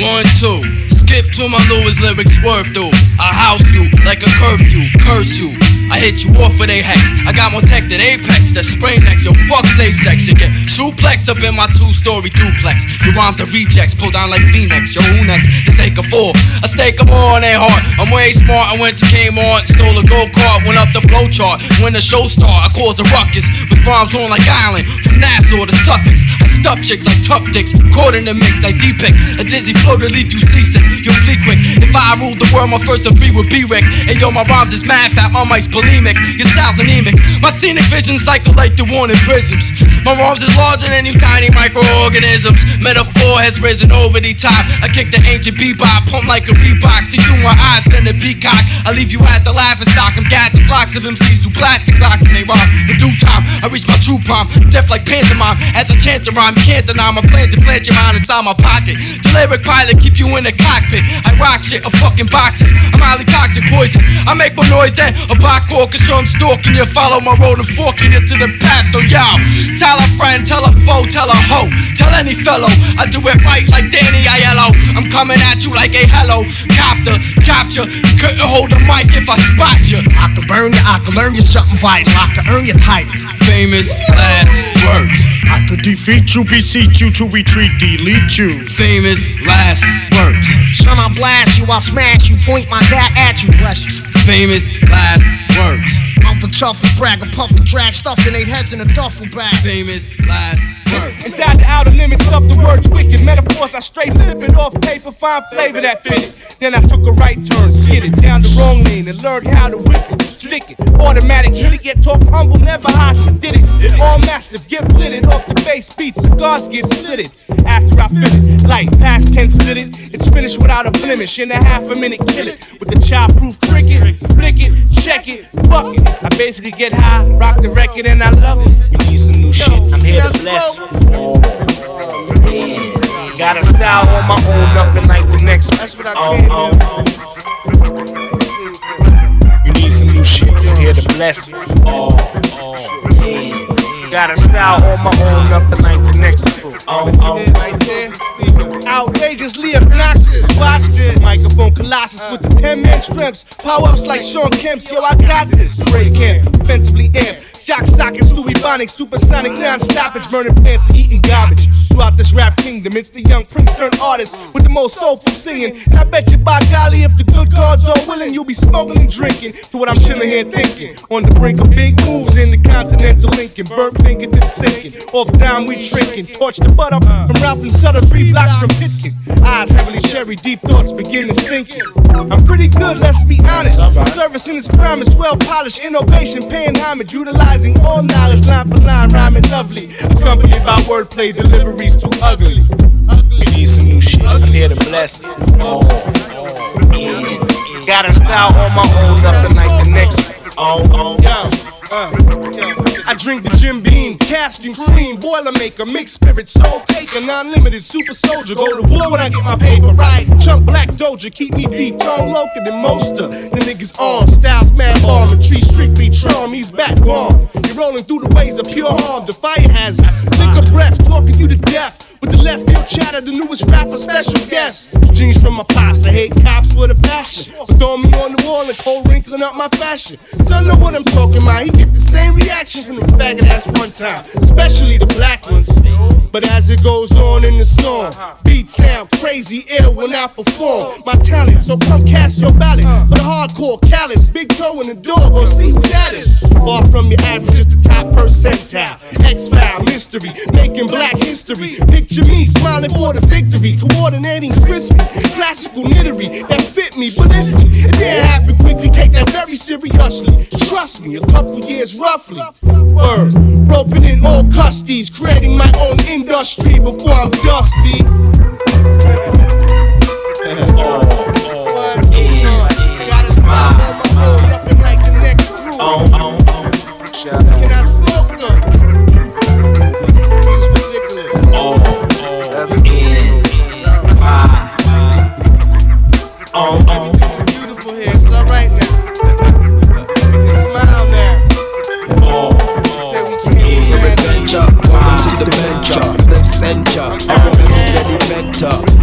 One, two. Skip to my Lewis lyrics swerve through. I house you like a curfew, curse you. I hit you off with a hex. I got more tech than Apex. That spray next, yo, fuck safe sex. You get suplex up in my two story duplex. Your rhymes are rejects, pull down like V-necks. Yo, who next? To take a four. I stake them all on their heart. I'm way smart. I went to Kmart, stole a go kart, went up the flow chart. When the show start, I caused a ruckus with rhymes on like Island. From Nassau to Suffolk. I stuff chicks like tough dicks. Caught in the mix like D-Pick. A dizzy flow to leave you seasick. Yo, flee quick. If I ruled the world, my first of three would be Rick. And yo, my rhymes is mad fat, my mic's bulimic. Your style's anemic. My scenic vision cycle like the warning prisms. My rhymes is larger than you tiny microorganisms. Metaphor has risen over the top. I kick the ancient bebop, pump like a Reebok. See you my eyes, then the peacock. I leave you as the laughing stock. I'm gassing flocks of MCs through plastic blocks and they rhyme. In due time, I reach my true prime. Deaf like pantomime. As a chant to rhyme, you can't deny my plan to plant your mind inside my pocket. The lyric pilot keep you in the cockpit. I rock shit, a fucking boxing. I'm highly toxic poison. I make more noise than a black orchestra. I'm stalking you, follow my road and forking you to the path. So y'all, tell a friend, tell a foe, tell a hoe, tell any fellow. I do it right like Danny Aiello. I'm coming at you like a hello copter, chopped you. You couldn't hold the mic if I spot you. I could burn you, I could learn you something vital. I could earn your title. Famous last words. I could defeat you, beseech you to retreat, delete you. Famous last words. Son, I'll blast you, I'll smash you, point my gat at you, bless you. Famous last words. I'm the toughest bragger, puffin' drag, stuffing eight heads in a duffel bag. Famous last words. Inside the outer limits of the words wicked metaphors, I straight live it off paper, find flavor that fitted. Then I took a right turn, skid it down the wrong lane, and learned how to whip it. stick it. Automatic, hit it, get talk humble, never hostile, did it. All massive, get blitted off the bass beat, cigars get slitted. After I fit it, like past tense lit it, it's finished without a blemish. In a half a minute, kill it with the child-proof cricket. Flick it, check it, fuck it. I basically get high, rock the record, and I love it. You need some new shit, I'm here to bless. Yeah. Got a style on my own, nothing like the next. That's what I oh, came oh, oh. You need some new shit, here to bless. Oh, oh. Got a style on my own, nothing like the next. Oh, oh, right there. Outrageously obnoxious. Watch this. Microphone colossus with the 10 man strengths. Power ups like Shawn Kemp's. Yo, I got this. Great camp. Offensively amped. Shock socket, Stewie Bonic, supersonic, non-stoppage, burning plants and eating garbage. Throughout this rap kingdom, it's the young Prince turned artist with the most soulful singing. And I bet you by golly, if the good gods are willing, you'll be smoking and drinking. To what I'm chilling here thinking. On the brink of big moves in the continental Lincoln. Burnt fingertips thinking. Off down, we drinking. Torch the butter from Ralph and Sutter, three blocks from Pitkin. Eyes heavily cherry, deep thoughts begin to thinking. I'm pretty good, let's be honest. Servicing is promise, well polished, innovation, paying homage, utilizing all knowledge, line for line, rhyming lovely. Accompanied by wordplay, deliveries too ugly. You need some new shit, I'm here to bless it. Oh, oh, yeah. Got a style on my own, nothing like the next. Oh, oh, yeah. Uh. I drink the Jim Beam, casting cream, boilermaker, mixed spirit, soul taker, non-limited, super soldier. Go to war when I get my paper right. Chunk black doja, keep me deep, tone local than moster. The niggas on, styles mad the tree strictly charm, he's back on. You're rolling through the ways of pure harm, the fire hazards. Think of breath, talking you to death. With the left field chatter, the newest rapper, special guest. Jeans from my pops, I hate cops with a passion. But throw me on the wall and cold wrinkling up my fashion. Son know what I'm talking about, he get the same reaction from the faggot ass one time, especially the black ones. But as it goes on in the song, beats sound crazy ill when I perform. My talent, so come cast your ballot for the hardcore callous. Big toe in the door, go see who that is. Far from your average, just the top percentile. X file mystery, making black history. Picture me smiling for the victory, coordinating crispy, classical nittery that fit me. But if me, it didn't happen quickly, take that very seriously. Trust me, a couple years roughly. Word, roping in all custies, creating my own industry before I'm dusty. Gotta stop on my own, nothing like the next crew.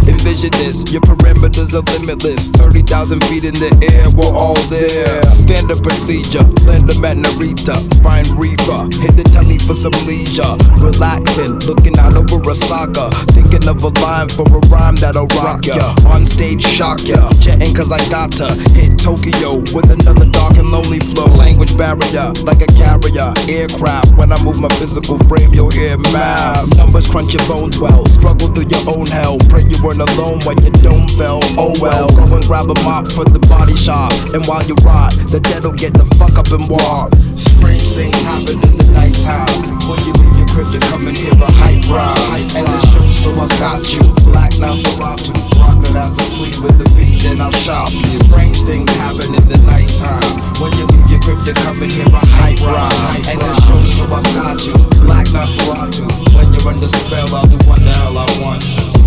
Envision this. Your perimeters are limitless. 30,000 feet in the air. We're all there. Standard procedure. Land at Narita. Find reefer. Hit the telly for some leisure. Relaxing. Looking out over Osaka. Thinking of a line for a rhyme that'll rock ya. On stage, shock ya. Jetting cause I got to hit Tokyo with another dark and lonely flow. Language barrier, like a carrier. Aircraft, when I move my physical frame, you'll hear math. Numbers crunch your bones well. Struggle through your own hell. Pray you weren't alone when your dome fell. Oh well, go and grab a mop for the body shop. And while you rot, the dead'll get the fuck up and walk. Strange things happen in the nighttime. When you leave your crib to come and hear a hype rhyme. And the show, so I've got you. Black Nosferatu. Rocker that's sleep with the beat, then I'll shop. Strange things happen in the nighttime. When you leave crib to come and hear a hype rhyme. And the show, so I've got you. Black Nosferatu. When you're under spell, I'll do what the hell I want you.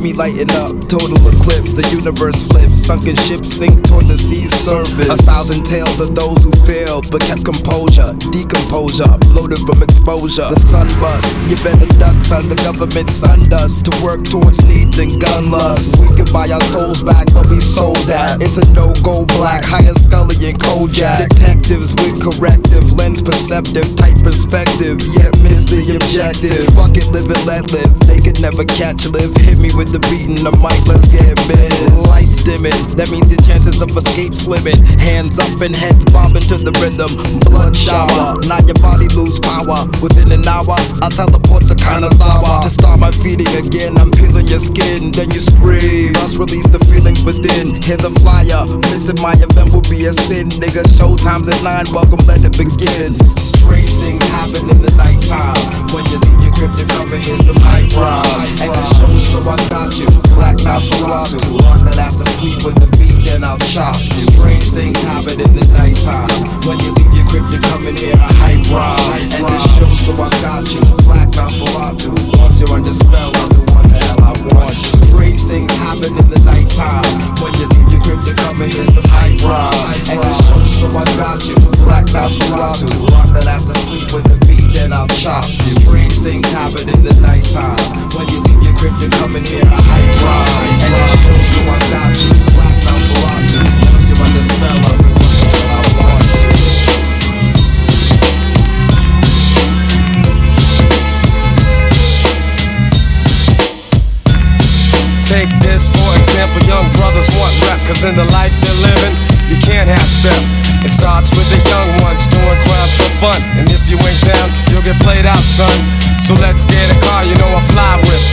Me lighten up, total eclipse, the universe flips, sunken ships sink toward the sea's surface. A thousand tales of those who failed but kept composure, decomposure, bloated from exposure. The sun you better duck, son. The government sunned us to work towards needs and gun lust. We could buy our souls back, but we sold that. It's a no-go black, higher Scully and Kojak. Detectives with corrective, lens perceptive, tight perspective, yet miss the objective. Fuck it, live and let live. They could never catch live. Hit me with the beat and the mic, let's get bit. Lights dimming, that means your chances of escape slimming. Hands up and heads bobbing to the rhythm. Blood shower, now your body lose power. Within an hour, I'll teleport to Kanazawa. To start my feeding again, I'm peeling your skin, then you scream. Must release the feelings within. Here's a flyer, missing my event will be a sin. Nigga, showtime's at 9, welcome, let it begin. Strange things happen in the nighttime. When you leave your crib, you come and hear some hype rhyme. And the show, so I got you. Black Nosferatu. That has to sleep with the beat, then I'll chop. Strange things happen in the nighttime. When you leave your crib, you come and hear a hype rhyme. And the show, so I got you. Black Nosferatu. Once you're under spell, do the hell I want. Strange things happen in the nighttime. When you leave your crib, you come and hear some hype rhyme. And the show, so I got you. Black Nosferatu. That has to sleep with the beat, then I'll chop. Strange things happen in the nighttime. When you leave your crib, you come and hear a hype rhyme. And the show, so I got you. Black Nosferatu. Once you're under spell, Take this for example, young brothers want rep, cause in the life they're living, you can't have step. It starts with the young ones doing crowds for fun. And if you ain't down, you'll get played out, son. So let's get a car, you know I fly with.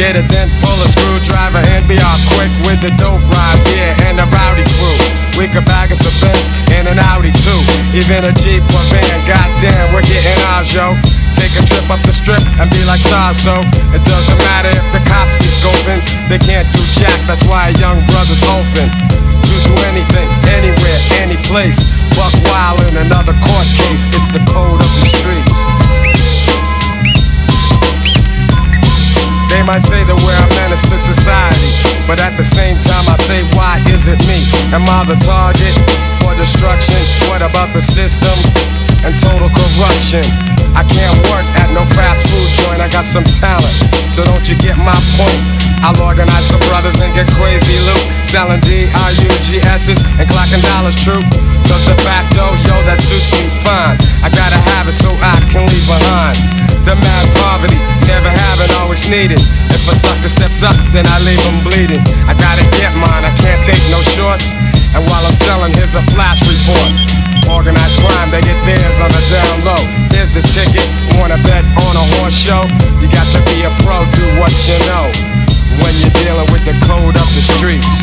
Get a dent, pull a screwdriver, and be off quick with the dope ride, yeah, and a rowdy crew. We could bag us a Benz and an Audi too. Even a Jeep or van, goddamn, we're getting ours, yo. Take a trip up the strip and be like stars, so it doesn't matter if the cops be scoping. They can't do jack, that's why a young brother's open. To do anything, anywhere, any place. Buck wild in another court case, it's the code of the streets. They might say that we're a menace to society, but at the same time I say, why is it me? Am I the target for destruction? What about the system and total corruption? I can't work at no fast food joint, I got some talent, so don't you get my point? I'll organize some brothers and get crazy loot, selling D-R-U-G-S's and clocking dollars true. Cause the facto, yo, that suits me fine. I gotta have it so I can leave behind. The mad poverty, never having, always needed. If a sucker steps up, then I leave him bleeding. I gotta get mine, I can't take no shorts. And while I'm selling, here's a flash report. Organized crime, they get theirs on the down low. Here's the ticket, wanna bet on a horse show? You got to be a pro, do what you know. When you're dealing with the code of the streets.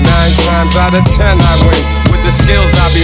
Nine times out of ten I win With the skills I be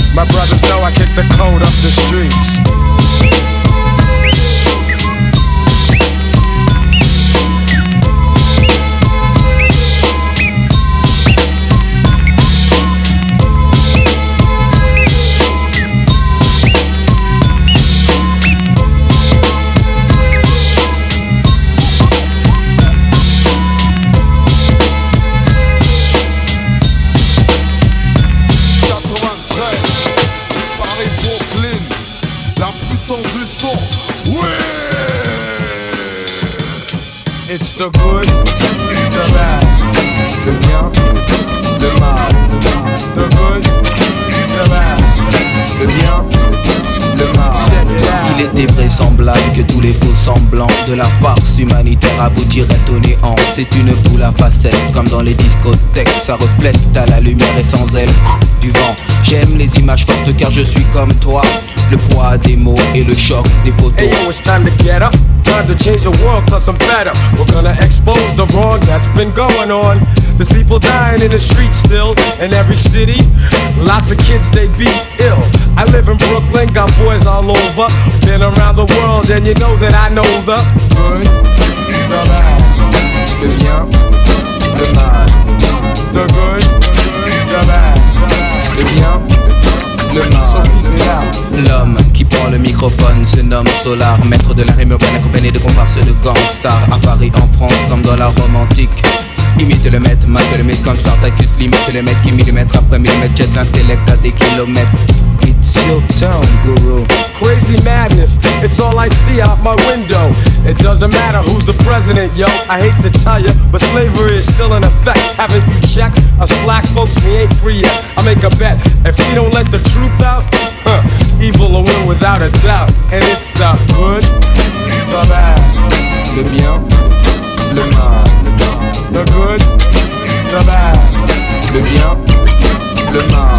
My brothers know I kick the code up the streets. Semblants de la farce humanitaire aboutiraient au néant. C'est une boule à facettes, comme dans les discothèques. Ça reflète à la lumière et sans elle du vent. J'aime les images fortes car je suis comme toi. Le poids des mots et le choc des photos. Time to change the world cause I'm fed up. We're gonna expose the wrong that's been going on. There's people dying in the streets still in every city. Lots of kids, they be ill. I live in Brooklyn, got boys all over. Been around the world and you know that I know the good, the bad, le bien, le mal. The good, the bad, le bien, L'homme qui prend le microphone se nomme Solar, maître de la rime urbaine accompagné de comparses de gangsters à Paris, en France, comme dans la romantique. Imite le comme Spartacus, limite le mec qui millimètre après millimètre, jette l'intellect à des kilomètres. It's your town, guru. Crazy madness, it's all I see out my window. It doesn't matter who's the president, yo. I hate to tell you, but slavery is still in effect. Haven't you checked? Us black folks, we ain't free yet. I make a bet, if we don't let the truth out, huh, evil will win without a doubt. And it's the good, the bad, le bien, le mal, the good, the bad, le bien, le mal.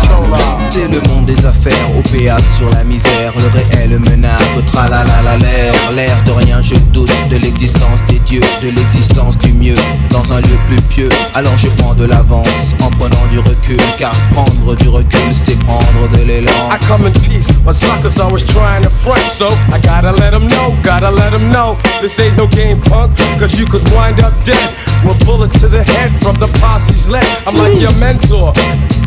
C'est le monde des affaires, OPA sur la misère, le réel menace, tralala l'air, l'air de rien, je doute de l'existence des dieux, de l'existence du mieux, dans un lieu plus pieux. Alors je prends de l'avance en prenant du recul, car prendre du recul c'est prendre de l'élan. I come in peace, but suckers always trying to front, so I gotta let them know, gotta let them know. This ain't no game, punk, cause you could wind up dead. With bullets to the head from the posse's leg. I'm like your mentor,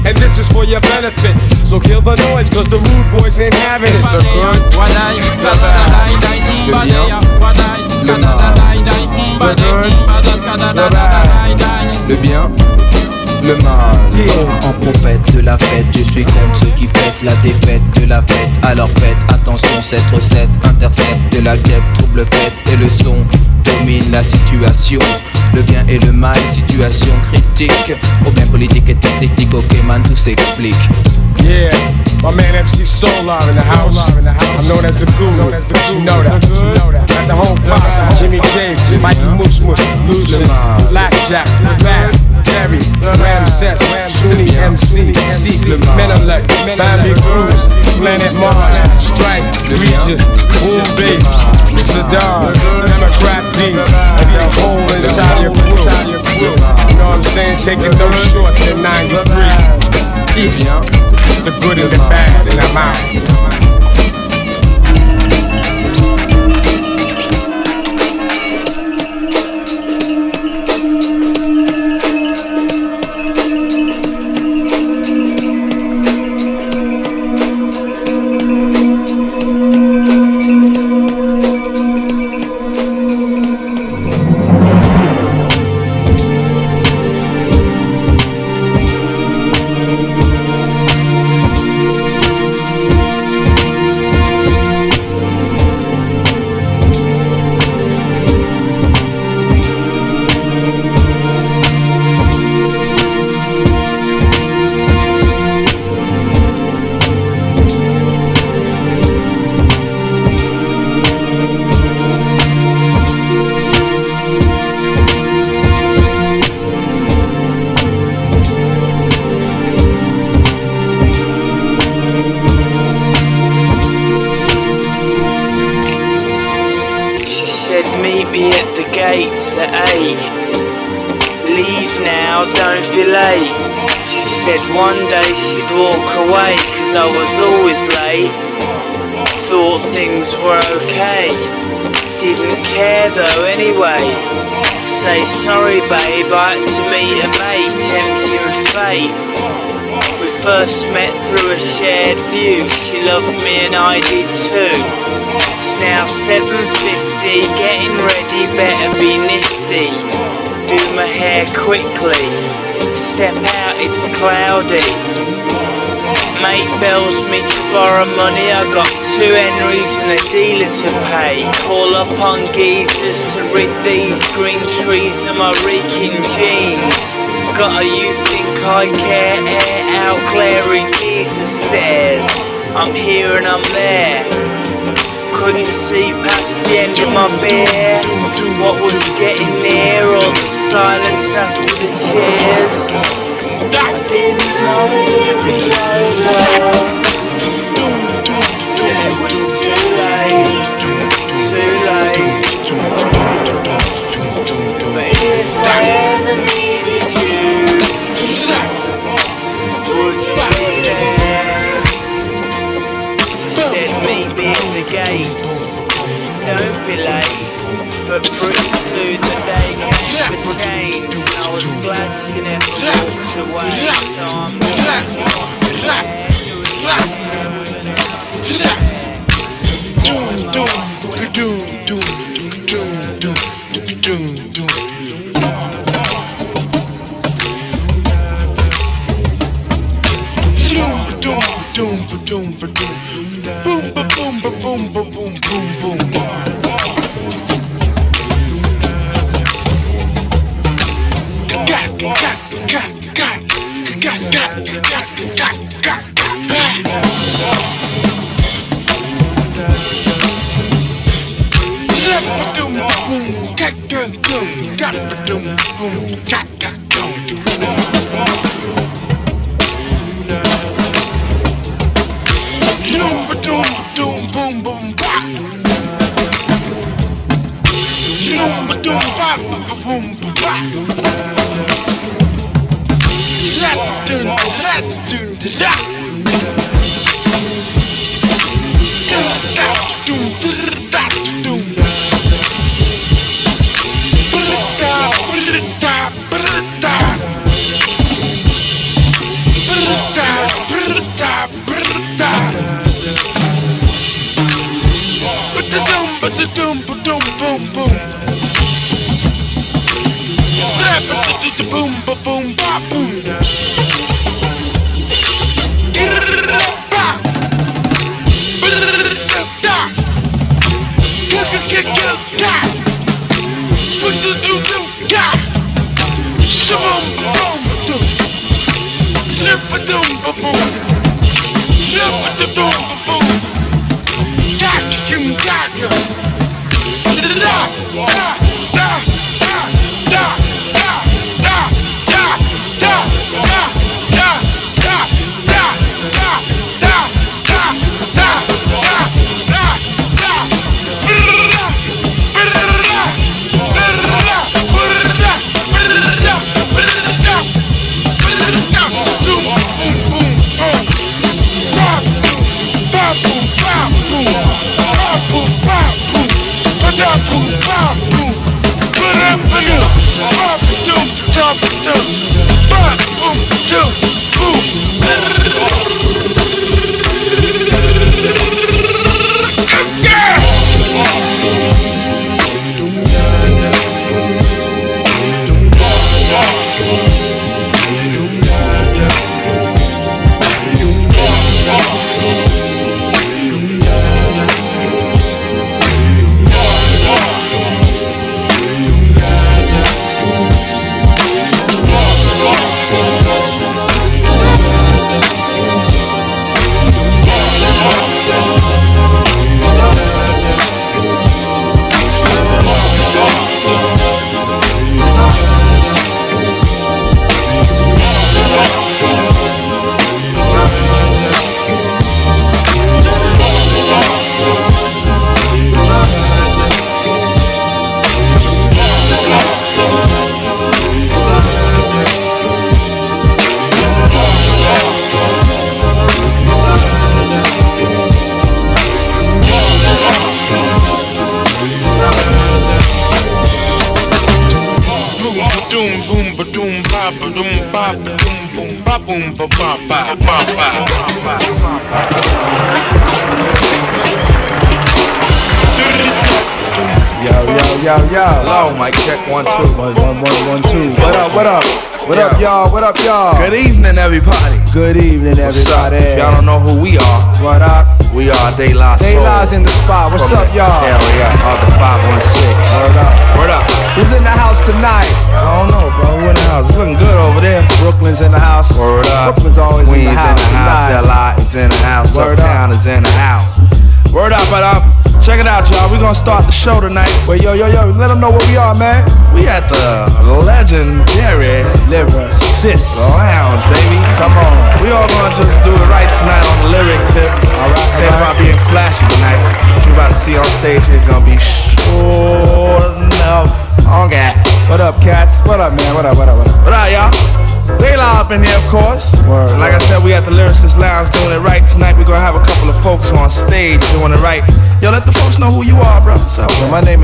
and this is for your benefit. So kill the noise, cause the rude boys ain't having it. It's the good, the bad, le bien, le mal, le bien, le mal. Donc en prophète de la fête, je suis contre ceux qui fêtent la défaite de la fête. Alors faites attention, cette recette intercepte de la guêpe, trouble fête et le son domine la situation. Le bien et le mal, situation critique. Problème politique et technique, ok man, tout s'explique. Yeah, my man MC Solaar in the house. I'm known as the guru, but you know that. Got the whole posse, Jimmy James, Mikey Moose Moose, Lucid, Blackjack, Fat, Terry, Ramses, Sunni MC, Seek, Menelik, Bambi Cruz, Planet Mars, Strike, Regis, Boom Bass, Saddam, Democrat B, and the whole entire crew. You know what I'm saying? Taking no shorts in 93. Peace. The good and the bad, in I'm out. Gates at eight. Leave now, don't be late. She said one day she'd walk away, cause I was always late. Thought things were okay. Didn't care though anyway. Say sorry babe, I had to meet a mate, tempting fate. We first met through a shared view. She loved me and I did too. It's now 7.50, getting ready, better be nifty. Do my hair quickly, step out, it's cloudy. Mate bells me to borrow money, I got two Henrys and a dealer to pay. Call up on geezers to rid these green trees of my reeking jeans. Got a you think I care air out glaring geezer stairs. I'm here and I'm there. Couldn't see past the end of my beer. What was getting near or the silence after the cheers. I didn't know it was over.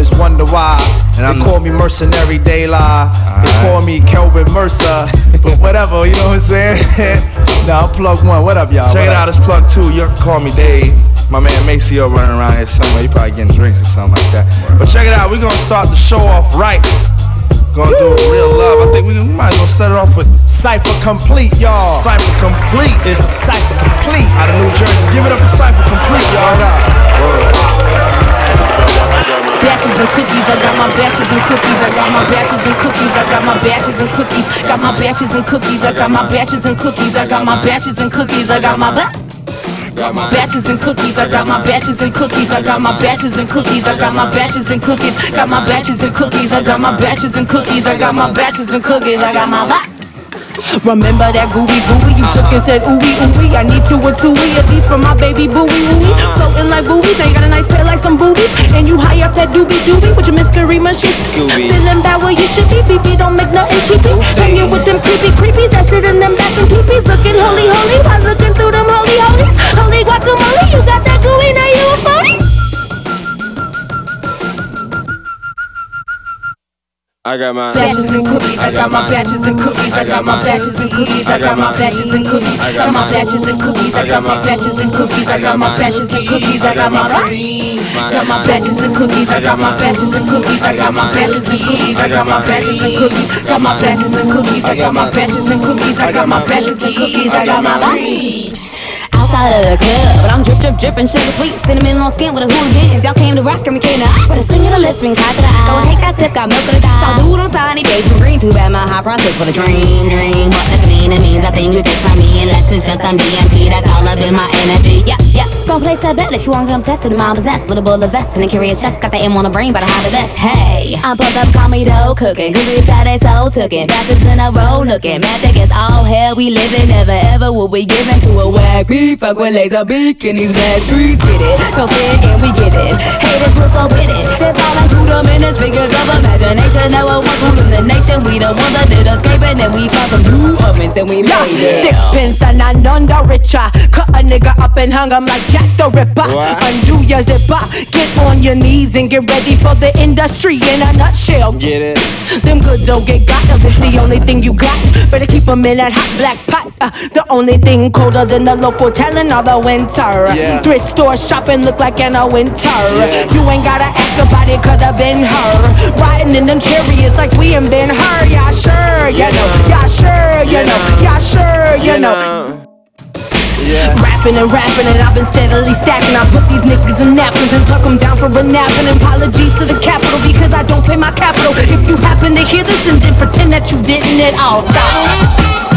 homies wonder why. And they I'm call me mercenary daylight. Right. They call me Kelvin Mercer. (laughs) but whatever, you know what I'm saying? (laughs) nah, I'm plug one. What up, y'all? Check it out, it's plug two. You can call me Dave. My man Maceo running around here somewhere. You probably getting drinks or something like that. But check it out, we're gonna start the show off right. Gonna do it real love. I think we, might as well set it off with Cypher Complete, y'all. Cypher Complete. It's Cypher Complete. Out of New Jersey. Give it up for Cypher Complete, y'all. Word batches and cookies. I got my batches and cookies. I got my batches and cookies. I got my batches and cookies. Got my batches and cookies. I got my batches and cookies. I got my batches and cookies. I got my batches and cookies. I got my batches and cookies. I got my batches and cookies. I got my batches and cookies. Got my batches and cookies. I got my batches and cookies. I got my batches and cookies. I got my. Remember that gooey gooey you took and said ooey ooey. I need two or two at least for my baby booey ooey. Uh-huh. Floating like boobies, they got a nice pair like some boobies. And you high up that doobie doobie with your mystery machine. Scooby. Feeling bad where you should be, BB don't make nothing cheapy. Hanging with them creepy creepies that sit in them back and peepees. Looking holy holy while looking through them holy holies. Holy guacamole, you got that gooey, now you a phony. I got my batches and cookies. I got my batches and cookies. I got my batches and cookies. I got my batches and cookies. I got my batches and cookies. I got my batches and cookies. I got my batches and cookies. I got my got my batches and cookies. I got my batches and cookies. I got my batches and cookies. I got my batches and cookies. Got my batches and cookies. I got my batches and cookies. I got my batches and cookies. I got my outside of the club. But I'm drip, drip, dripping sugar sweet. Cinnamon on skin with a hooligans. Y'all came to rock and we came to With a swing of the lips, ring cock to the eye. Go and take that sip, got milk in the die. So do it on tiny baby green. Too bad my high process for the dream, dream. What does it mean? It means I think you take from me unless it's just on DMT. That's all up in my energy. Yeah, yeah. Gon' place that bet if you want to come test it. Mom possessed with a bullet vest and a curious chest. Got the M on the brain, but I have the best. Hey, I'm pumped up, call me dough cooking. That they so tookin'. Batches in a row looking. Magic is all hell we living. Never ever will we give in to a whack beat. Fuck with laser beat weak in these bad streets. Get it, go fit and we get it. Haters will forbidden. They fall into the minutes, figures of imagination. Now we're one ruling the nation. We the ones that did escape and then we found some new ovens and we made it. Sixpence and I none the richer. Cut a nigga up and hung him like Jack the Ripper. What? Undo your zipper. Get on your knees and get ready for the industry in a nutshell. Get it? Them goods don't get got. If it's the only thing you got, better keep them in that hot black pot. Uh, the only thing colder than the local telling all the winter. Yeah. Thrift store shopping look like in a winter. Yeah. You ain't gotta ask about it cause I've been her. Riding in them chariots like we ain't been her. Yeah, sure, you know. Yeah, sure, you know. Yeah, sure, you know. Yeah. Rapping and rapping and I've been steadily stacking. I put these niggas in napkins and tuck them down for a nap. And apologies to the capital because I don't pay my capital. If you happen to hear this, then pretend that you didn't at all. Stop.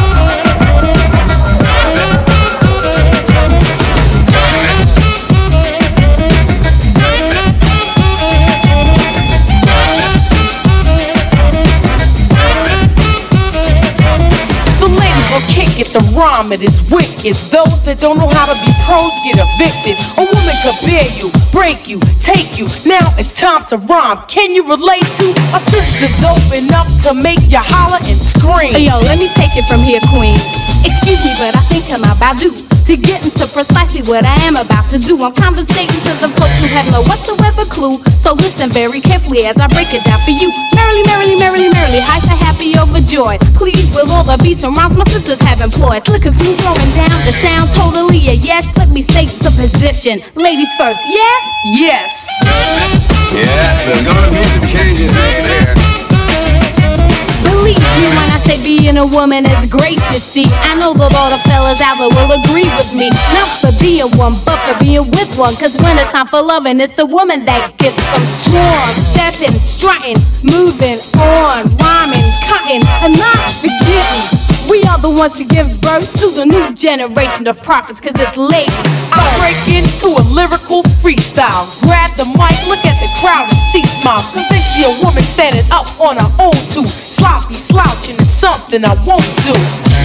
Get the rhyme, it is wicked. Those that don't know how to be pros get evicted. A woman could bear you, break you, take you. Now it's time to rhyme. Can you relate to a sister dope enough to make you holler and scream? Yo, let me take it from here, queen. Excuse me, but I think I'm about due to get into precisely what I am about to do. I'm conversating to the folks who have no whatsoever clue. So listen very carefully as I break it down for you. Merrily, merrily, merrily, merrily, hyper, happy, overjoyed. Please, with all the beats and rhymes my sisters have employed. Slick and smooth throwing down the sound, totally a yes. Let me state the position. Ladies first, yes? Yes. Yeah, there's gonna be some changes there. Believe me when I say being a woman is great to see. I know that all the fellas out there will agree with me. Not for being one, but for being with one. Cause when it's time for loving, it's the woman that gets them strong. Stepping, strutting, moving on, rhyming, cutting, and not forgetting. We are the ones to give birth to the new generation of prophets, cause it's late. I break into a lyrical freestyle. Grab the mic, look at the crowd and see smiles. Cause they see a woman standing up on her own too. Sloppy slouching is something I won't do.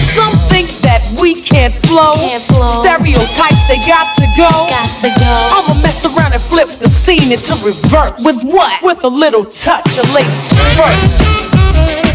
Some think that we can't flow. Can't flow. Stereotypes, they got to go. Got to go. I'ma mess around and flip the scene into reverse. With what? With a little touch of late first.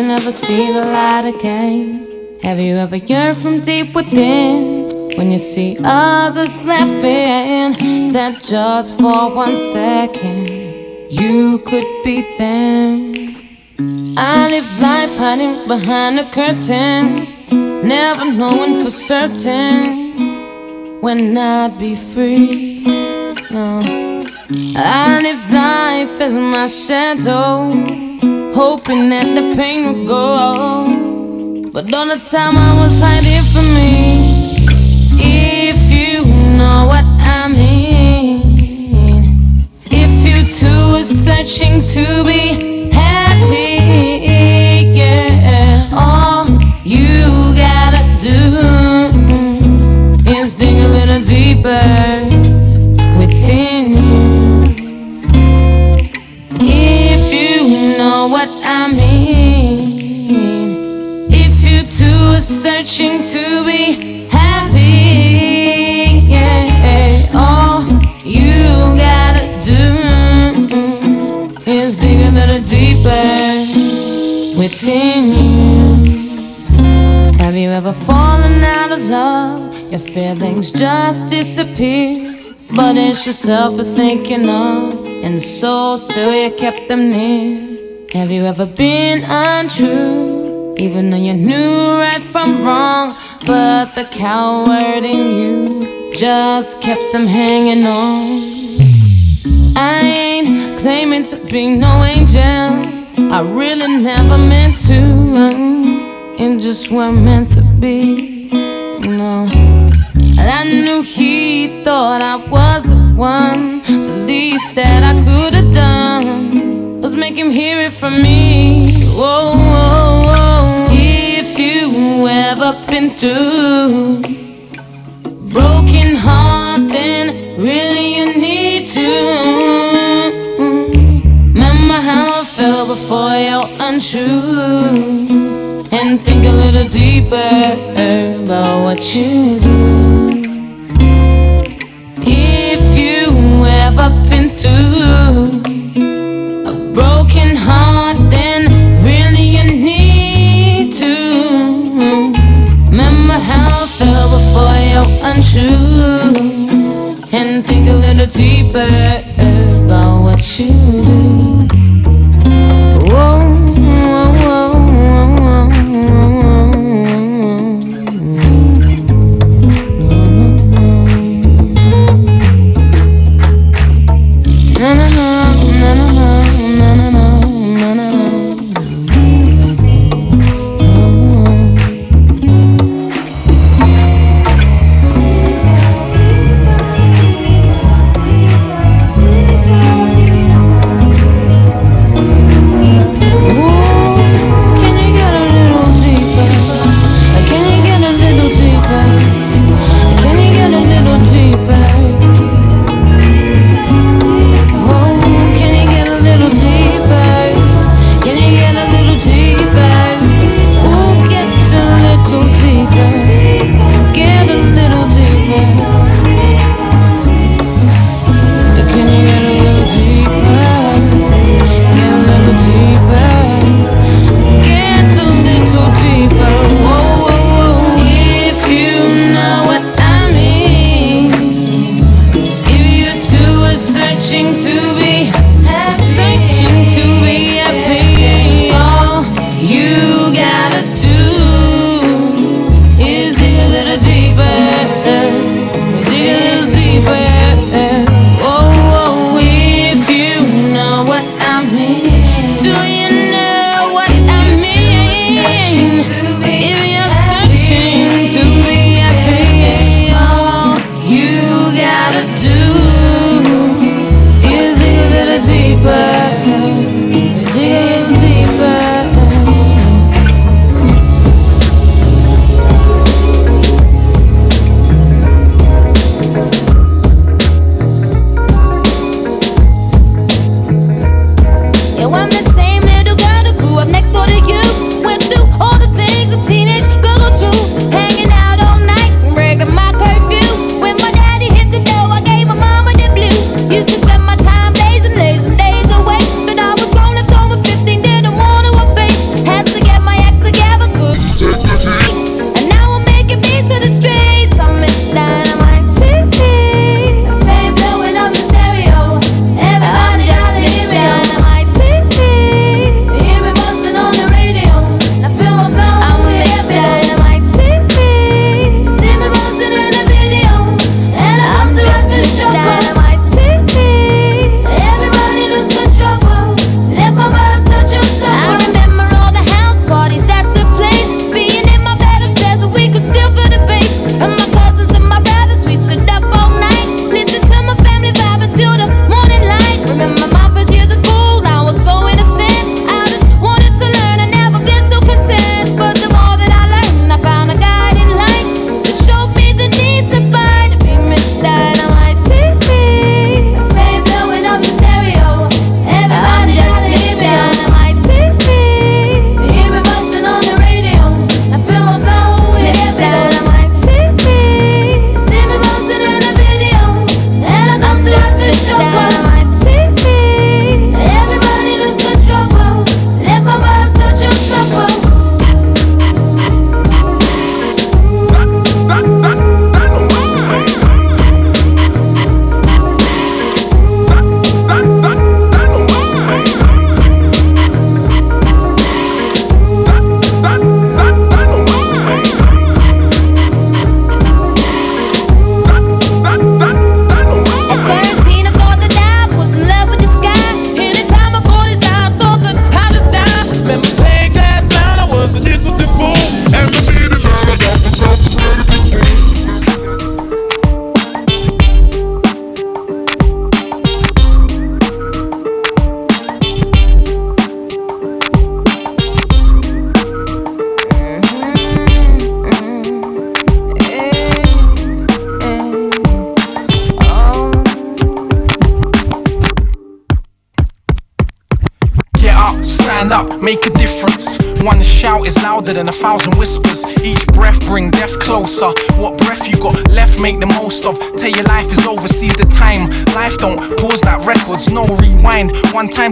You never see the light again. Have you ever yearned from deep within when you see others laughing? That just for one second you could be them. I live life hiding behind a curtain, never knowing for certain when I'd be free. No, I live life as my shadow, hoping that the pain would go. But all the time I was hiding from me. If you know what I mean, if you too are searching to be yeah. All you gotta do is dig a little deeper searching to be happy, yeah. All you gotta do is dig a little deeper within you. Have you ever fallen out of love? Your feelings just disappear. But it's yourself you're thinking of, and so still you kept them near. Have you ever been untrue? Even though you knew right from wrong, but the coward in you just kept them hanging on. I ain't claiming to be no angel. I really never meant to. It just weren't meant to be. No. And I knew he thought I was the one. The least that I could have done was make him hear it from me. Whoa, whoa. Ever been through broken heart, then really you need to Remember how I felt before you're untrue. And think a little deeper about what you do. Untrue. And think a little deeper about what you do.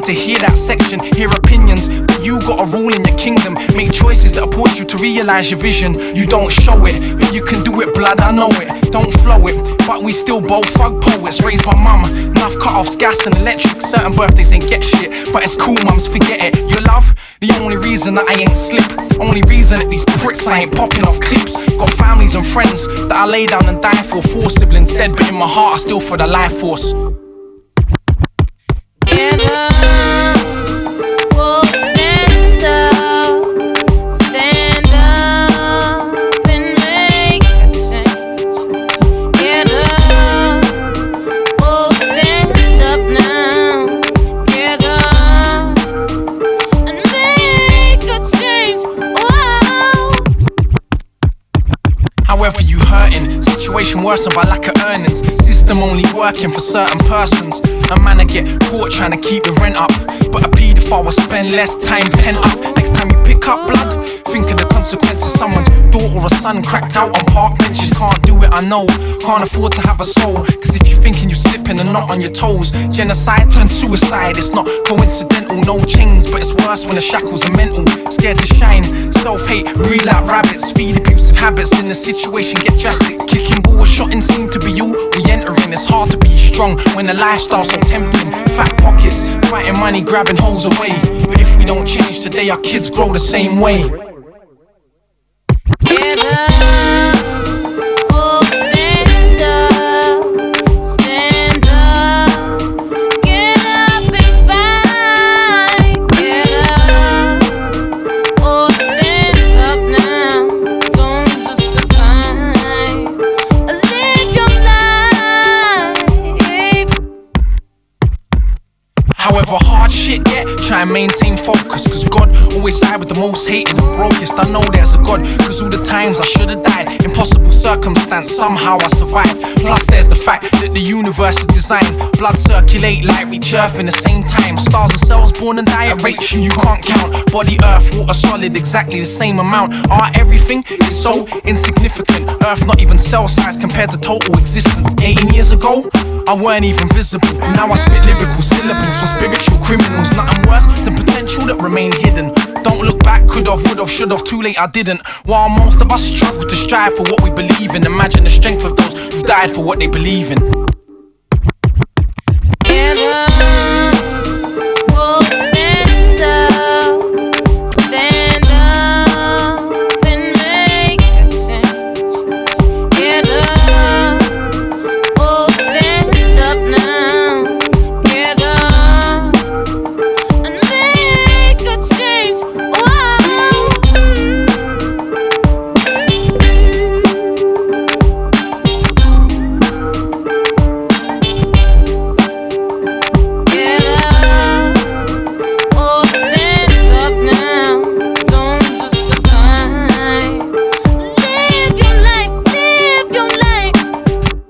To hear that section, hear opinions. But you got a rule in your kingdom. Make choices that push you to realize your vision. You don't show it, but you can do it, blood, I know it. Don't flow it, but we still both thug poets. Raised by mum, enough cut offs, gas and electric. Certain birthdays ain't get shit, but it's cool, mums, forget it. Your love, the only reason that I ain't slip. Only reason that these pricks I ain't popping off clips. Got families and friends that I lay down and die for. Four siblings dead, but in my heart I still for the life force. Situation worsened by lack of earnings. System only working for certain persons. A man I get caught trying to keep the rent up. But a paedophile will spend less time pent up. Next time you pick up blood, think of the consequences. Someone's daughter or son cracked out on park benches. Can't do it, I know. Can't afford to have a soul. Cause if you're thinking you're slipping and not on your toes, genocide turns suicide. It's not coincidental, no chains. But it's worse when the shackles are mental. Scared to shine. Self hate, breed like rabbits. Feed abusive habits in the situation get drastic. Kicking ball, shotting seem to be you. We entering, it's hard to be strong when the lifestyle's so tempting. Fat pockets, fighting money, grabbing holes away. But if we don't change today, our kids grow the same way. Get maintain focus. Cause God always side with the most hated and the brokest. I know there's a God, cause all the times I should have died. Impossible circumstance, somehow I survived. Plus there's the fact that the universe is designed. Blood circulate like reach earth in the same time. Stars and cells born and die at rates you can't count. Body earth, water solid, exactly the same amount. Our everything is so insignificant. Earth not even cell size compared to total existence. 18 years ago, I weren't even visible. Now I spit lyrical syllables for spiritual criminals. Nothing worse than potential that remain hidden. Don't don't look back, could've, would've, should've, too late, I didn't. While most of us struggle to strive for what we believe in, imagine the strength of those who've died for what they believe in.